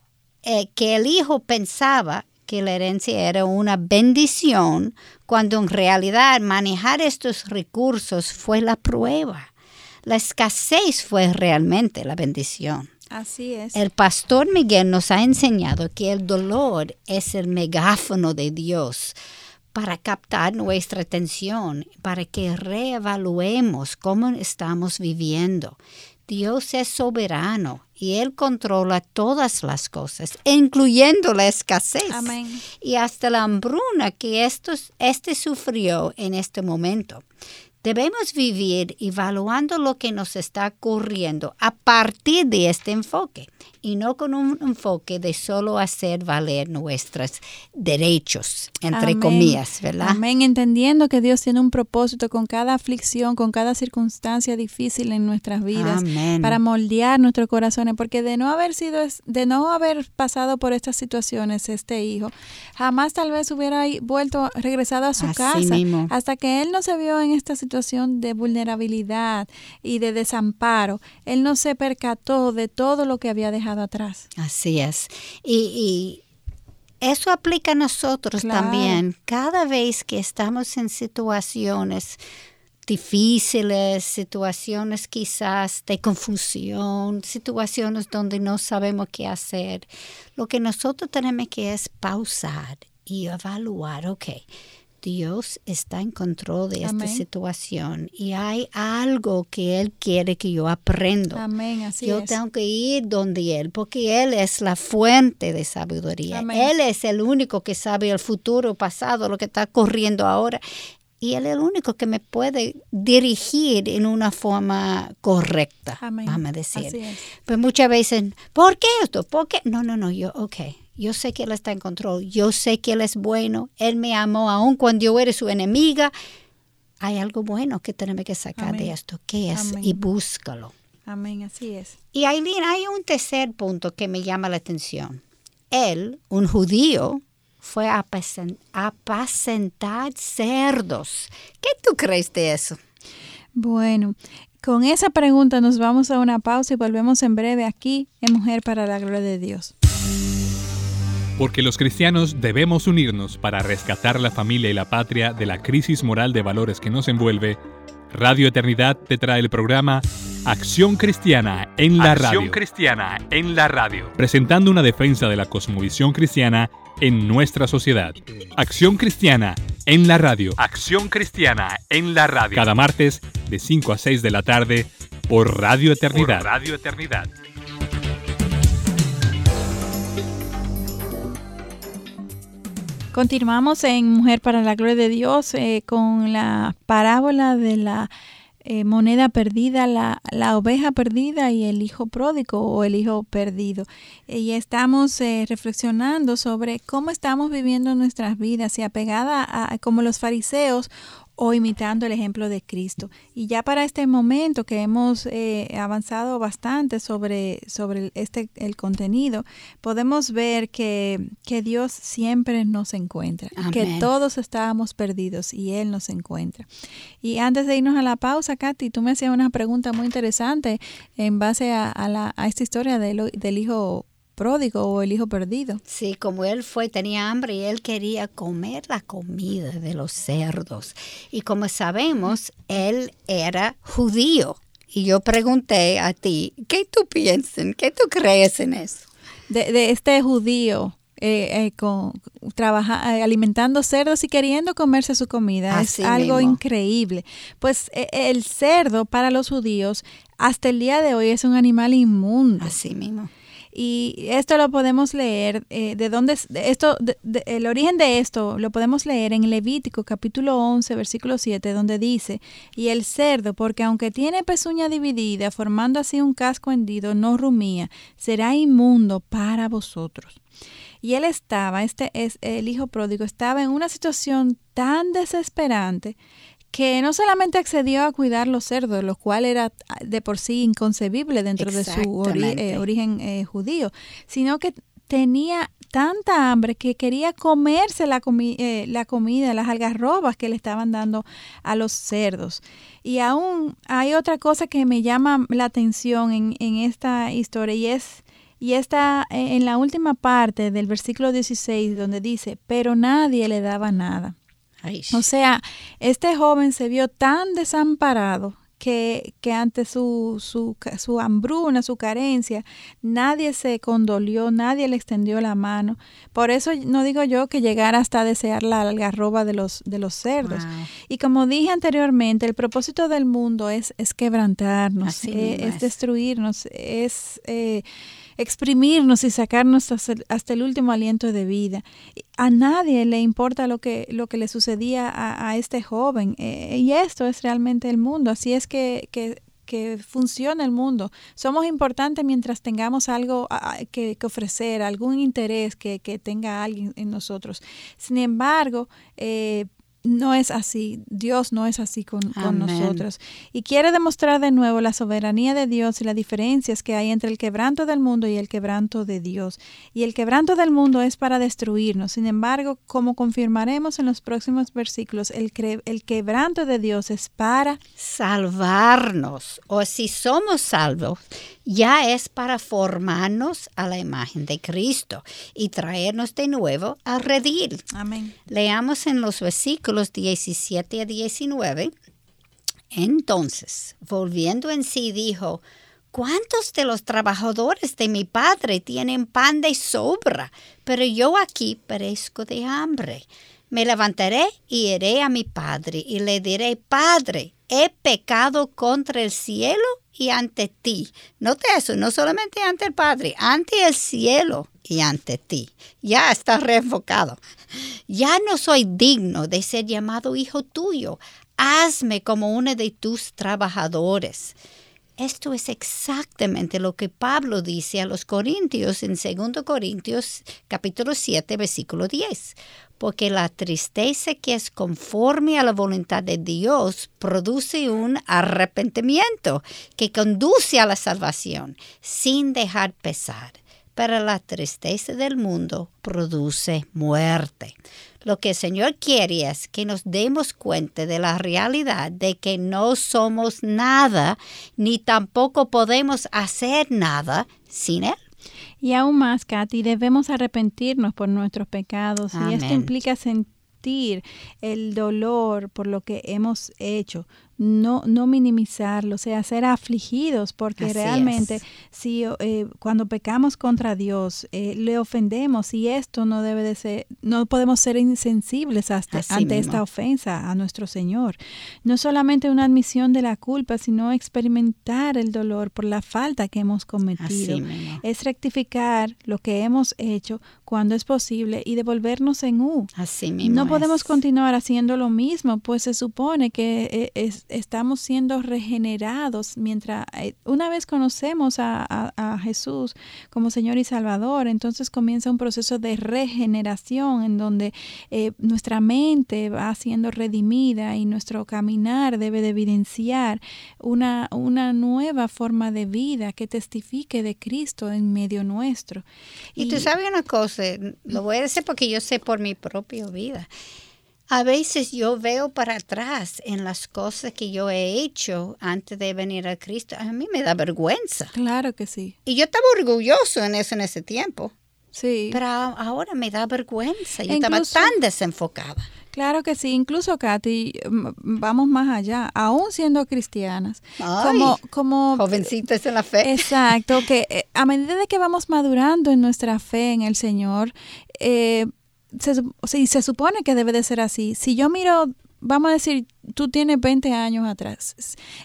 eh, que el hijo pensaba que la herencia era una bendición, cuando en realidad manejar estos recursos fue la prueba. La escasez fue realmente la bendición. Así es. El pastor Miguel nos ha enseñado que el dolor es el megáfono de Dios para captar nuestra atención, para que reevaluemos cómo estamos viviendo. Dios es soberano y Él controla todas las cosas, incluyendo la escasez Amén. y hasta la hambruna que estos, este sufrió en este momento. Debemos vivir evaluando lo que nos está ocurriendo a partir de este enfoque y no con un enfoque de solo hacer valer nuestros derechos, entre Amén. comillas, ¿verdad? Amén, entendiendo que Dios tiene un propósito con cada aflicción, con cada circunstancia difícil en nuestras vidas, Amén. para moldear nuestros corazones, porque de no haber sido, de no haber pasado por estas situaciones este hijo, jamás tal vez hubiera vuelto, regresado a su Así casa, mismo. hasta que él no se vio en esta situación de vulnerabilidad y de desamparo, él no se percató de todo lo que había dejado atrás. Así es. Y, y eso aplica a nosotros Claro. también. Cada vez que estamos en situaciones difíciles, situaciones quizás de confusión, situaciones donde no sabemos qué hacer, lo que nosotros tenemos que es pausar y evaluar, ok, Dios está en control de esta situación y hay algo que Él quiere que yo aprenda. Amén, así Yo es. tengo que ir donde Él, porque Él es la fuente de sabiduría. Amén. Él es el único que sabe el futuro, pasado, lo que está ocurriendo ahora. Y Él es el único que me puede dirigir en una forma correcta, Amén. vamos a decir. Así es. Pero muchas veces, ¿por qué esto? ¿Por qué? No, no, no, yo, ok. Yo sé que Él está en control. Yo sé que Él es bueno. Él me amó aun cuando yo era su enemiga. Hay algo bueno que tenemos que sacar Amén. de esto. ¿Qué es? Amén. Y búscalo. Amén, así es. Y Aileen, hay un tercer punto que me llama la atención. Él, un judío, fue a apacentar cerdos. ¿Qué tú crees de eso? Bueno, con esa pregunta nos vamos a una pausa y volvemos en breve aquí en Mujer para la Gloria de Dios. Porque los cristianos debemos unirnos para rescatar la familia y la patria de la crisis moral de valores que nos envuelve, Radio Eternidad te trae el programa Acción Cristiana en la Radio. Acción Cristiana en la Radio. Presentando una defensa de la cosmovisión cristiana en nuestra sociedad. Acción Cristiana en la Radio. Acción Cristiana en la Radio. Cada martes de 5 a 6 de la tarde por Radio Eternidad. Por Radio Eternidad. Continuamos en Mujer para la Gloria de Dios eh, con la parábola de la eh, moneda perdida, la, la, oveja perdida y el hijo pródigo o el hijo perdido. Y estamos eh, reflexionando sobre cómo estamos viviendo nuestras vidas y apegada a como los fariseos o imitando el ejemplo de Cristo. Y ya para este momento que hemos eh, avanzado bastante sobre, sobre este, el contenido, podemos ver que, que Dios siempre nos encuentra, que todos estábamos perdidos y Él nos encuentra. Y antes de irnos a la pausa, Katy, tú me hacías una pregunta muy interesante en base a, la, a esta historia del, del hijo pródigo o el hijo perdido. Sí, como él fue, tenía hambre y él quería comer la comida de los cerdos. Y como sabemos, él era judío. Y yo pregunté a ti, ¿qué tú piensas? ¿Qué tú crees en eso? De, este judío eh, eh, con, trabaja, eh, alimentando cerdos y queriendo comerse su comida. es algo increíble. Pues el cerdo para los judíos hasta el día de hoy es un animal inmundo. Así mismo. Y esto lo podemos leer, eh, de dónde, esto, el origen de esto lo podemos leer en Levítico capítulo 11, versículo 7, donde dice, y el cerdo, porque aunque tiene pezuña dividida, formando así un casco hendido, no rumía, será inmundo para vosotros. Y él estaba, este es el hijo pródigo, estaba en una situación tan desesperante que no solamente accedió a cuidar los cerdos, lo cual era de por sí inconcebible dentro de su eh, origen eh, judío, sino que tenía tanta hambre que quería comerse la, eh, la comida, las algarrobas que le estaban dando a los cerdos. Y aún hay otra cosa que me llama la atención en, en esta historia y es y está en la última parte del versículo 16 donde dice, pero nadie le daba nada. O sea, este joven se vio tan desamparado que, que, ante su, su, su, hambruna, su carencia, nadie se condolió, nadie le extendió la mano. Por eso no digo yo que llegara hasta desear la algarroba de los, de los cerdos. Y como dije anteriormente, el propósito del mundo es, es quebrantarnos, eh, es, destruirnos, es... Eh, exprimirnos y sacarnos hasta, el último aliento de vida. A nadie le importa lo que, lo que le sucedía a, este joven eh, y esto es realmente el mundo. Así es que, que que funciona el mundo. Somos importantes mientras tengamos algo que, que, ofrecer, algún interés que, que, tenga alguien en nosotros. Sin embargo, eh, no es así, Dios no es así con, nosotros. Y quiere demostrar de nuevo la soberanía de Dios y las diferencias que hay entre el quebranto del mundo y el quebranto de Dios. Y el quebranto del mundo es para destruirnos. Sin embargo, como confirmaremos en los próximos versículos, el, el quebranto de Dios es para salvarnos. O si somos salvos, ya es para formarnos a la imagen de Cristo y traernos de nuevo al redil. Amén. Leamos en los versículos 17 a 19. Entonces, volviendo en sí, dijo, ¿Cuántos de los trabajadores de mi padre tienen pan de sobra? Pero yo aquí perezco de hambre. Me levantaré y iré a mi padre y le diré, Padre, he pecado contra el cielo y ante ti. Note eso, no solamente ante el Padre, ante el cielo y ante ti. Ya está reenfocado. Ya no soy digno de ser llamado hijo tuyo. Hazme como uno de tus trabajadores. Esto es exactamente lo que Pablo dice a los Corintios en 2 Corintios capítulo 7 versículo 10 porque la tristeza que es conforme a la voluntad de Dios produce un arrepentimiento que conduce a la salvación sin dejar pesar. Pero la tristeza del mundo produce muerte. Lo que el Señor quiere es que nos demos cuenta de la realidad de que no somos nada, ni tampoco podemos hacer nada sin Él. Y aún más, Katy, debemos arrepentirnos por nuestros pecados. Y esto implica sentir el dolor por lo que hemos hecho, no, no minimizarlo, o sea, ser afligidos, porque Así realmente es. si eh, cuando pecamos contra Dios eh, le ofendemos y esto no debe de ser, no podemos ser insensibles hasta- Así ante mismo. esta ofensa a nuestro Señor. No solamente una admisión de la culpa, sino experimentar el dolor por la falta que hemos cometido es rectificar lo que hemos hecho cuando es posible y devolvernos en U. Así mismo. No podemos es. continuar haciendo lo mismo, pues se supone que eh, es- estamos siendo regenerados mientras eh, una vez conocemos a, a- a Jesús como Señor y Salvador, entonces comienza un proceso de regeneración en donde eh, nuestra mente va siendo redimida y nuestro caminar debe de evidenciar una, una nueva forma de vida que testifique de Cristo en medio nuestro. Y tú sabes una cosa, lo voy a decir porque yo sé por mi propia vida. A veces yo veo para atrás en las cosas que yo he hecho antes de venir a Cristo. A mí me da vergüenza. Claro que sí. Y yo estaba orgulloso en eso en ese tiempo. Sí. Pero ahora me da vergüenza. Yo estaba tan desenfocada. Claro que sí, incluso Katy, vamos más allá, aún siendo cristianas, Ay, como, como Jovencitas en la fe. Exacto, que eh, a medida de que vamos madurando en nuestra fe en el Señor, eh, se, se supone que debe de ser así. Si yo miro, vamos a decir, tú tienes 20 años atrás,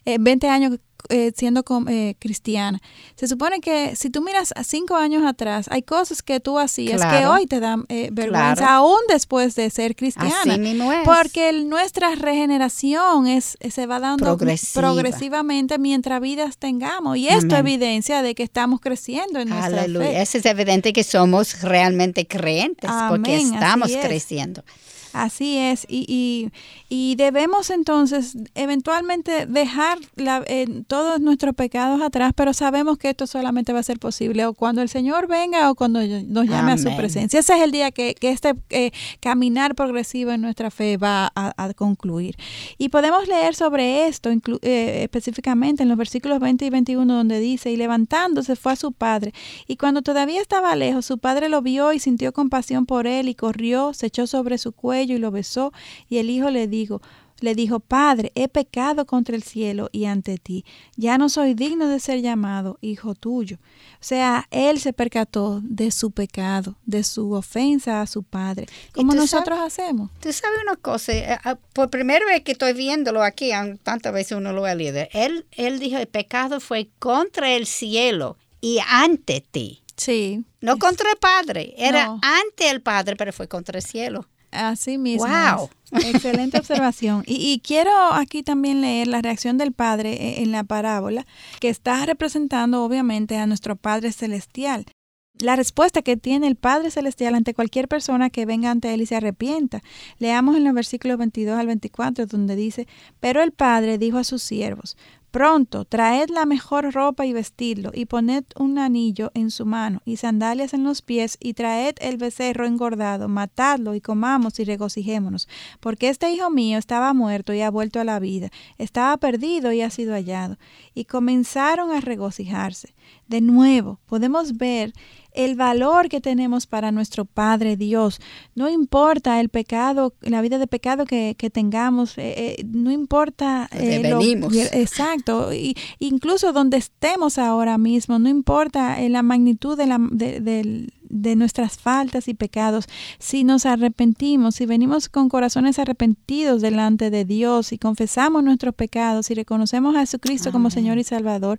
eh, 20 años eh, siendo eh, cristiana, se supone que si tú miras a 5 años atrás, hay cosas que tú hacías que hoy te dan eh, vergüenza, Claro. aún después de ser cristiana. Así mismo es. Porque nuestra regeneración es, se va dando Progresiva. progresivamente mientras vidas tengamos. Y esto Amén. evidencia de que estamos creciendo en nuestra Aleluya. fe. Eso es evidente que somos realmente creyentes porque Amén, estamos es. creciendo. Así es, y, y, y debemos entonces eventualmente dejar la- eh, todos nuestros pecados atrás, pero sabemos que esto solamente va a ser posible o cuando el Señor venga o cuando nos llame a su presencia. Ese es el día que, que este eh, caminar progresivo en nuestra fe va a, a concluir. Y podemos leer sobre esto eh, específicamente en los versículos 20 y 21 donde dice, y levantándose fue a su padre, y cuando todavía estaba lejos, su padre lo vio y sintió compasión por él y corrió, se echó sobre su cuello y lo besó, y el hijo le dijo, le dijo, Padre, he pecado contra el cielo y ante ti. Ya no soy digno de ser llamado hijo tuyo. O sea, él se percató de su pecado, de su ofensa a su padre. Como nosotros hacemos. Tú sabes una cosa, eh, ah, por primera vez que estoy viéndolo aquí, aun tantas veces uno lo ha leído, él, él dijo, el pecado fue contra el cielo y ante ti. Sí. No contra el Padre, era No. ante el Padre, pero fue contra el cielo. Así mismo. Wow. Excelente observación. Y, y quiero aquí también leer la reacción del Padre eh, en la parábola, que está representando obviamente a nuestro Padre Celestial. La respuesta que tiene el Padre Celestial ante cualquier persona que venga ante Él y se arrepienta. Leamos en los versículos 22 al 24, donde dice, Pero el Padre dijo a sus siervos, Pronto, traed la mejor ropa y vestidlo, y poned un anillo en su mano, y sandalias en los pies, y traed el becerro engordado, matadlo, y comamos y regocijémonos, porque este hijo mío estaba muerto y ha vuelto a la vida, estaba perdido y ha sido hallado. Y comenzaron a regocijarse. De nuevo, podemos ver el valor que tenemos para nuestro Padre Dios. No importa el pecado, la vida de pecado que, que tengamos, eh, eh, no importa... Eh, lo- exacto, y, incluso donde estemos ahora mismo, no importa eh, la magnitud de, la, de, del- de nuestras faltas y pecados, si nos arrepentimos, si venimos con corazones arrepentidos delante de Dios y confesamos nuestros pecados y reconocemos a Jesucristo como Señor y Salvador,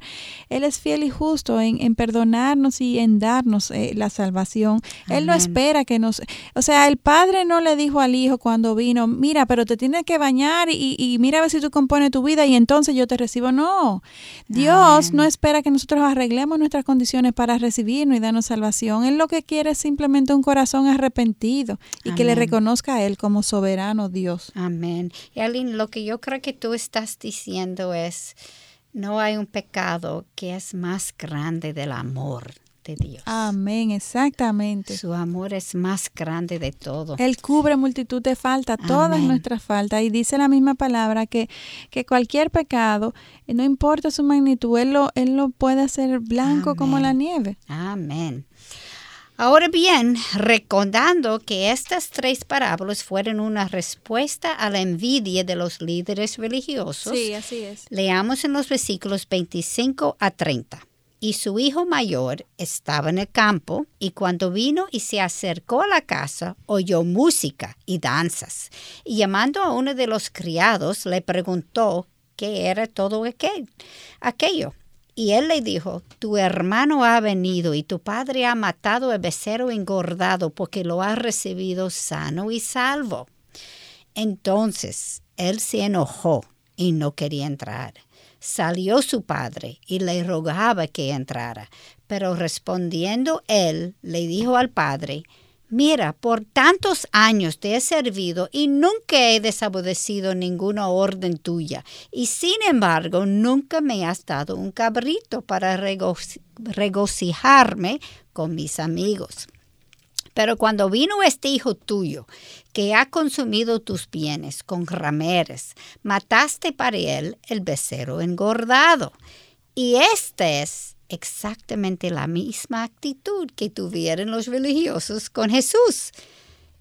Él es fiel y justo en, en perdonarnos y en darnos eh, la salvación. Él no Amén. espera que nos... O sea, el Padre no le dijo al Hijo cuando vino, mira, pero te tienes que bañar y, y mira a ver si tú compones tu vida y entonces yo te recibo. No, Dios Amén. no espera que nosotros arreglemos nuestras condiciones para recibirnos y darnos salvación. Él lo que quiere es simplemente un corazón arrepentido y que le reconozca a Él como soberano Dios. Amén. Y Aline, lo que yo creo que tú estás diciendo es, no hay un pecado que es más grande del amor de Dios. Amén, exactamente. Su amor es más grande de todo. Él cubre multitud de faltas, todas nuestras faltas. Y dice la misma palabra que, que cualquier pecado, eh, no importa su magnitud, Él lo, él lo puede hacer blanco como la nieve. Amén. Ahora bien, recordando que estas tres parábolas fueron una respuesta a la envidia de los líderes religiosos, así es. leamos en los versículos 25 a 30. Y su hijo mayor estaba en el campo, y cuando vino y se acercó a la casa, oyó música y danzas. Y llamando a uno de los criados, le preguntó qué era todo aquel- aquello. Y él le dijo, tu hermano ha venido y tu padre ha matado el becerro engordado porque lo ha recibido sano y salvo. Entonces él se enojó y no quería entrar. Salió su padre y le rogaba que entrara, pero respondiendo él le dijo al padre, Mira, por tantos años te he servido y nunca he desobedecido ninguna orden tuya, y sin embargo nunca me has dado un cabrito para regoci- regocijarme con mis amigos. Pero cuando vino este hijo tuyo, que ha consumido tus bienes con rameres, mataste para él el becerro engordado. Y esta es exactamente la misma actitud que tuvieron los religiosos con Jesús.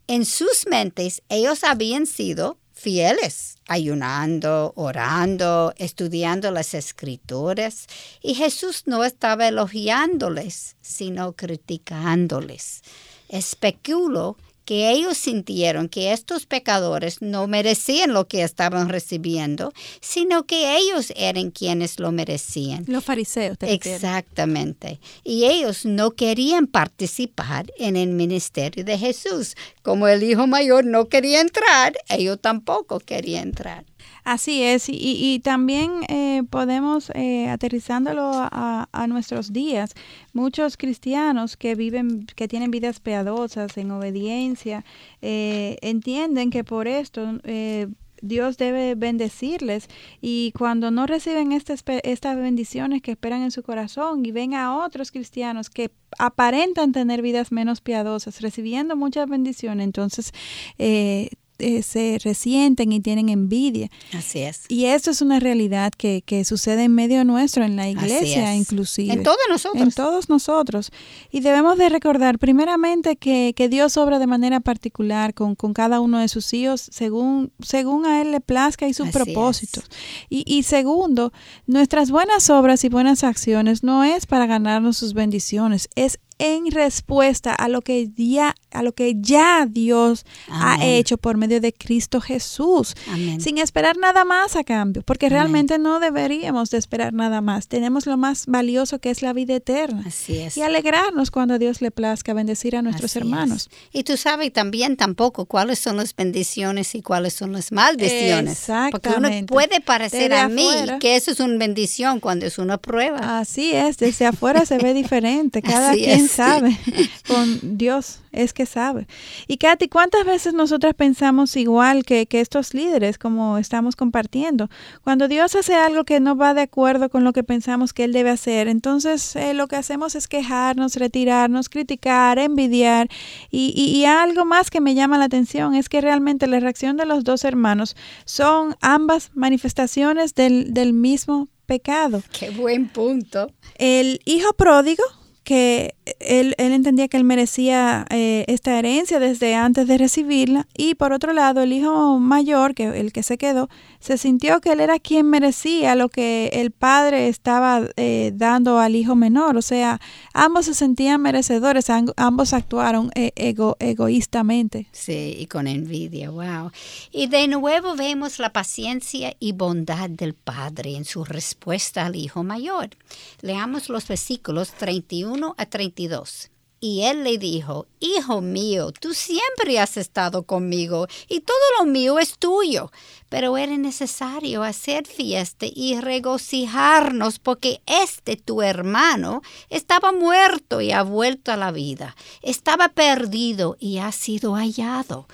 En sus mentes ellos habían sido fieles, ayunando, orando, estudiando las escrituras, y Jesús no estaba elogiándoles, sino criticándoles. Especulo que ellos sintieron que estos pecadores no merecían lo que estaban recibiendo, sino que ellos eran quienes lo merecían. Los fariseos, te. Exactamente. Y ellos no querían participar en el ministerio de Jesús. Como el hijo mayor no quería entrar, ellos tampoco querían entrar. Así es, y, y- también eh, podemos, eh, aterrizándolo a, a nuestros días, muchos cristianos que viven, que tienen vidas piadosas, en obediencia, eh, entienden que por esto eh, Dios debe bendecirles y cuando no reciben estas, estas bendiciones que esperan en su corazón y ven a otros cristianos que aparentan tener vidas menos piadosas, recibiendo muchas bendiciones, entonces eh, se resienten y tienen envidia. Así es. Y esto es una realidad que, que sucede en medio nuestro, en la iglesia es. inclusive. En todos nosotros. En todos nosotros. Y debemos de recordar primeramente que, que Dios obra de manera particular con, con cada uno de sus hijos según, según a Él le plazca y sus Así propósitos. Y, y segundo, nuestras buenas obras y buenas acciones no es para ganarnos sus bendiciones, es en respuesta a lo que ya, a lo que ya Dios ha Amén. hecho por medio de Cristo Jesús Amén. sin esperar nada más a cambio, porque Amén. realmente no deberíamos de esperar nada más. Tenemos lo más valioso que es la vida eterna. Así es. Y alegrarnos cuando a Dios le plazca bendecir a nuestros Así hermanos. es. Y tú sabes también tampoco cuáles son las bendiciones y cuáles son las maldiciones. Porque uno Exactamente. puede parecer Desde a mí afuera. que eso es una bendición cuando es una prueba. Así es, desde afuera se ve diferente. Cada Así quien es. sabe. Con Dios es que sabe. Y Katy, ¿cuántas veces nosotras pensamos igual que, que estos líderes, como estamos compartiendo? Cuando Dios hace algo que no va de acuerdo con lo que pensamos que Él debe hacer, entonces eh, lo que hacemos es quejarnos, retirarnos, criticar, envidiar. Y, y- y algo más que me llama la atención es que realmente la reacción de los dos hermanos son ambas manifestaciones del, del mismo pecado. Qué buen punto. El hijo pródigo, que él, entendía que él merecía eh, esta herencia desde antes de recibirla, y por otro lado, el hijo mayor, que el que se quedó, se sintió que él era quien merecía lo que el padre estaba eh, dando al hijo menor, o sea, ambos se sentían merecedores, am- ambos actuaron eh, ego- egoístamente. Sí, y con envidia, wow. Y de nuevo vemos la paciencia y bondad del Padre en su respuesta al Hijo mayor. Leamos los versículos 31 a 32. Y él le dijo, Hijo mío, tú siempre has estado conmigo y todo lo mío es tuyo, pero era necesario hacer fiesta y regocijarnos porque este tu hermano estaba muerto y ha vuelto a la vida, estaba perdido y ha sido hallado.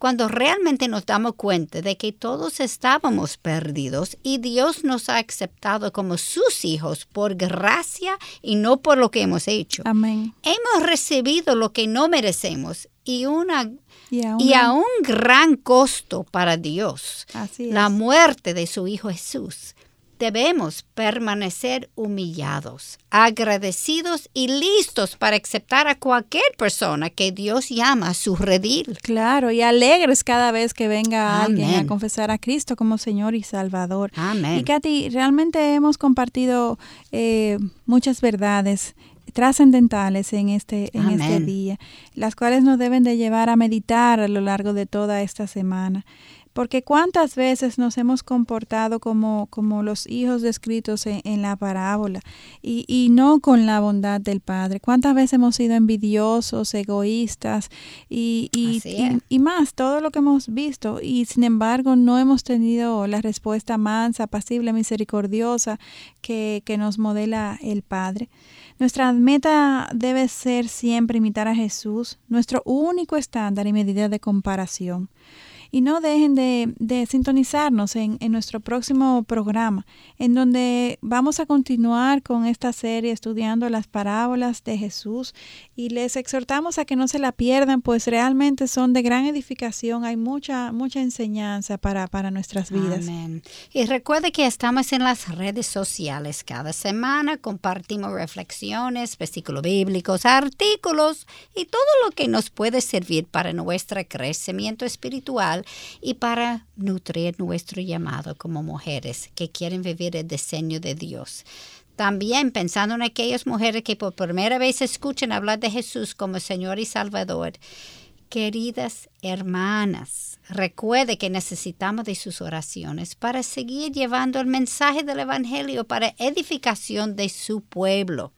Cuando realmente nos damos cuenta de que todos estábamos perdidos y Dios nos ha aceptado como sus hijos por gracia y no por lo que hemos hecho. Amén. Hemos recibido lo que no merecemos y una Y a, y una- a un gran costo para Dios, Así la muerte de su Hijo Jesús. Debemos permanecer humillados, agradecidos y listos para aceptar a cualquier persona que Dios llama a su redil. Claro, y alegres cada vez que venga alguien a confesar a Cristo como Señor y Salvador. Y Amén. Katy, realmente hemos compartido eh, muchas verdades trascendentales en este en este día, las cuales nos deben de llevar a meditar a lo largo de toda esta semana. Porque cuántas veces nos hemos comportado como, como los hijos descritos en, en la parábola y, y no con la bondad del Padre. Cuántas veces hemos sido envidiosos, egoístas y, y más, todo lo que hemos visto. Y sin embargo no hemos tenido la respuesta mansa, pasible, misericordiosa que, que nos modela el Padre. Nuestra meta debe ser siempre imitar a Jesús, nuestro único estándar y medida de comparación. Y no dejen de, de sintonizarnos en, en nuestro próximo programa, en donde vamos a continuar con esta serie estudiando las parábolas de Jesús y les exhortamos a que no se la pierdan, pues realmente son de gran edificación, hay mucha, mucha enseñanza para, para nuestras vidas. Amén. Y recuerde que estamos en las redes sociales. Cada semana compartimos reflexiones, versículos bíblicos, artículos y todo lo que nos puede servir para nuestro crecimiento espiritual y para nutrir nuestro llamado como mujeres que quieren vivir el diseño de Dios. También pensando en aquellas mujeres que por primera vez escuchan hablar de Jesús como Señor y Salvador. Queridas hermanas, recuerde que necesitamos de sus oraciones para seguir llevando el mensaje del Evangelio para edificación de su pueblo.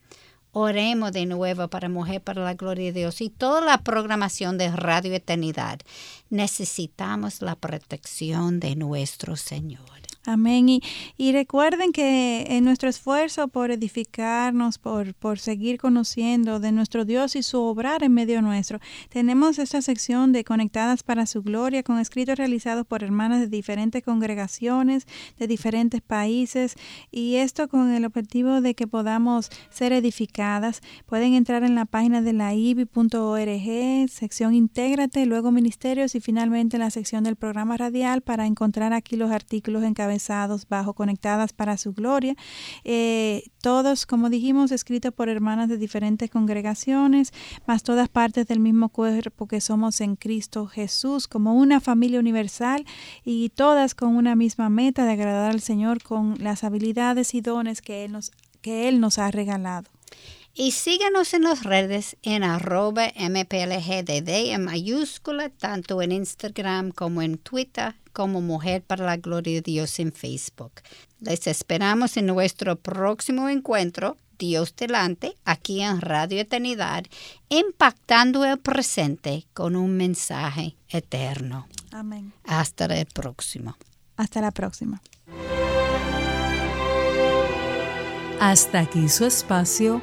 Oremos de nuevo para Mujer para la Gloria de Dios y toda la programación de Radio Eternidad. Necesitamos la protección de nuestro Señor. Amén. Y, y recuerden que en nuestro esfuerzo por edificarnos, por, por seguir conociendo de nuestro Dios y su obrar en medio nuestro, tenemos esta sección de Conectadas para su Gloria con escritos realizados por hermanas de diferentes congregaciones, de diferentes países, y esto con el objetivo de que podamos ser edificadas. Pueden entrar en la página de la ibi.org, sección Intégrate, luego Ministerios y finalmente la sección del programa radial para encontrar aquí los artículos bajo Conectadas para su Gloria. Eh, todos, como dijimos, escritos por hermanas de diferentes congregaciones, más todas partes del mismo cuerpo que somos en Cristo Jesús, como una familia universal y todas con una misma meta de agradar al Señor con las habilidades y dones que Él nos, que él nos ha regalado. Y síganos en las redes en arroba mplgdd en mayúscula, tanto en Instagram como en Twitter, como Mujer para la Gloria de Dios en Facebook. Les esperamos en nuestro próximo encuentro, Dios delante, aquí en Radio Eternidad, impactando el presente con un mensaje eterno. Amén. Hasta el próximo. Hasta la próxima. Hasta aquí su espacio,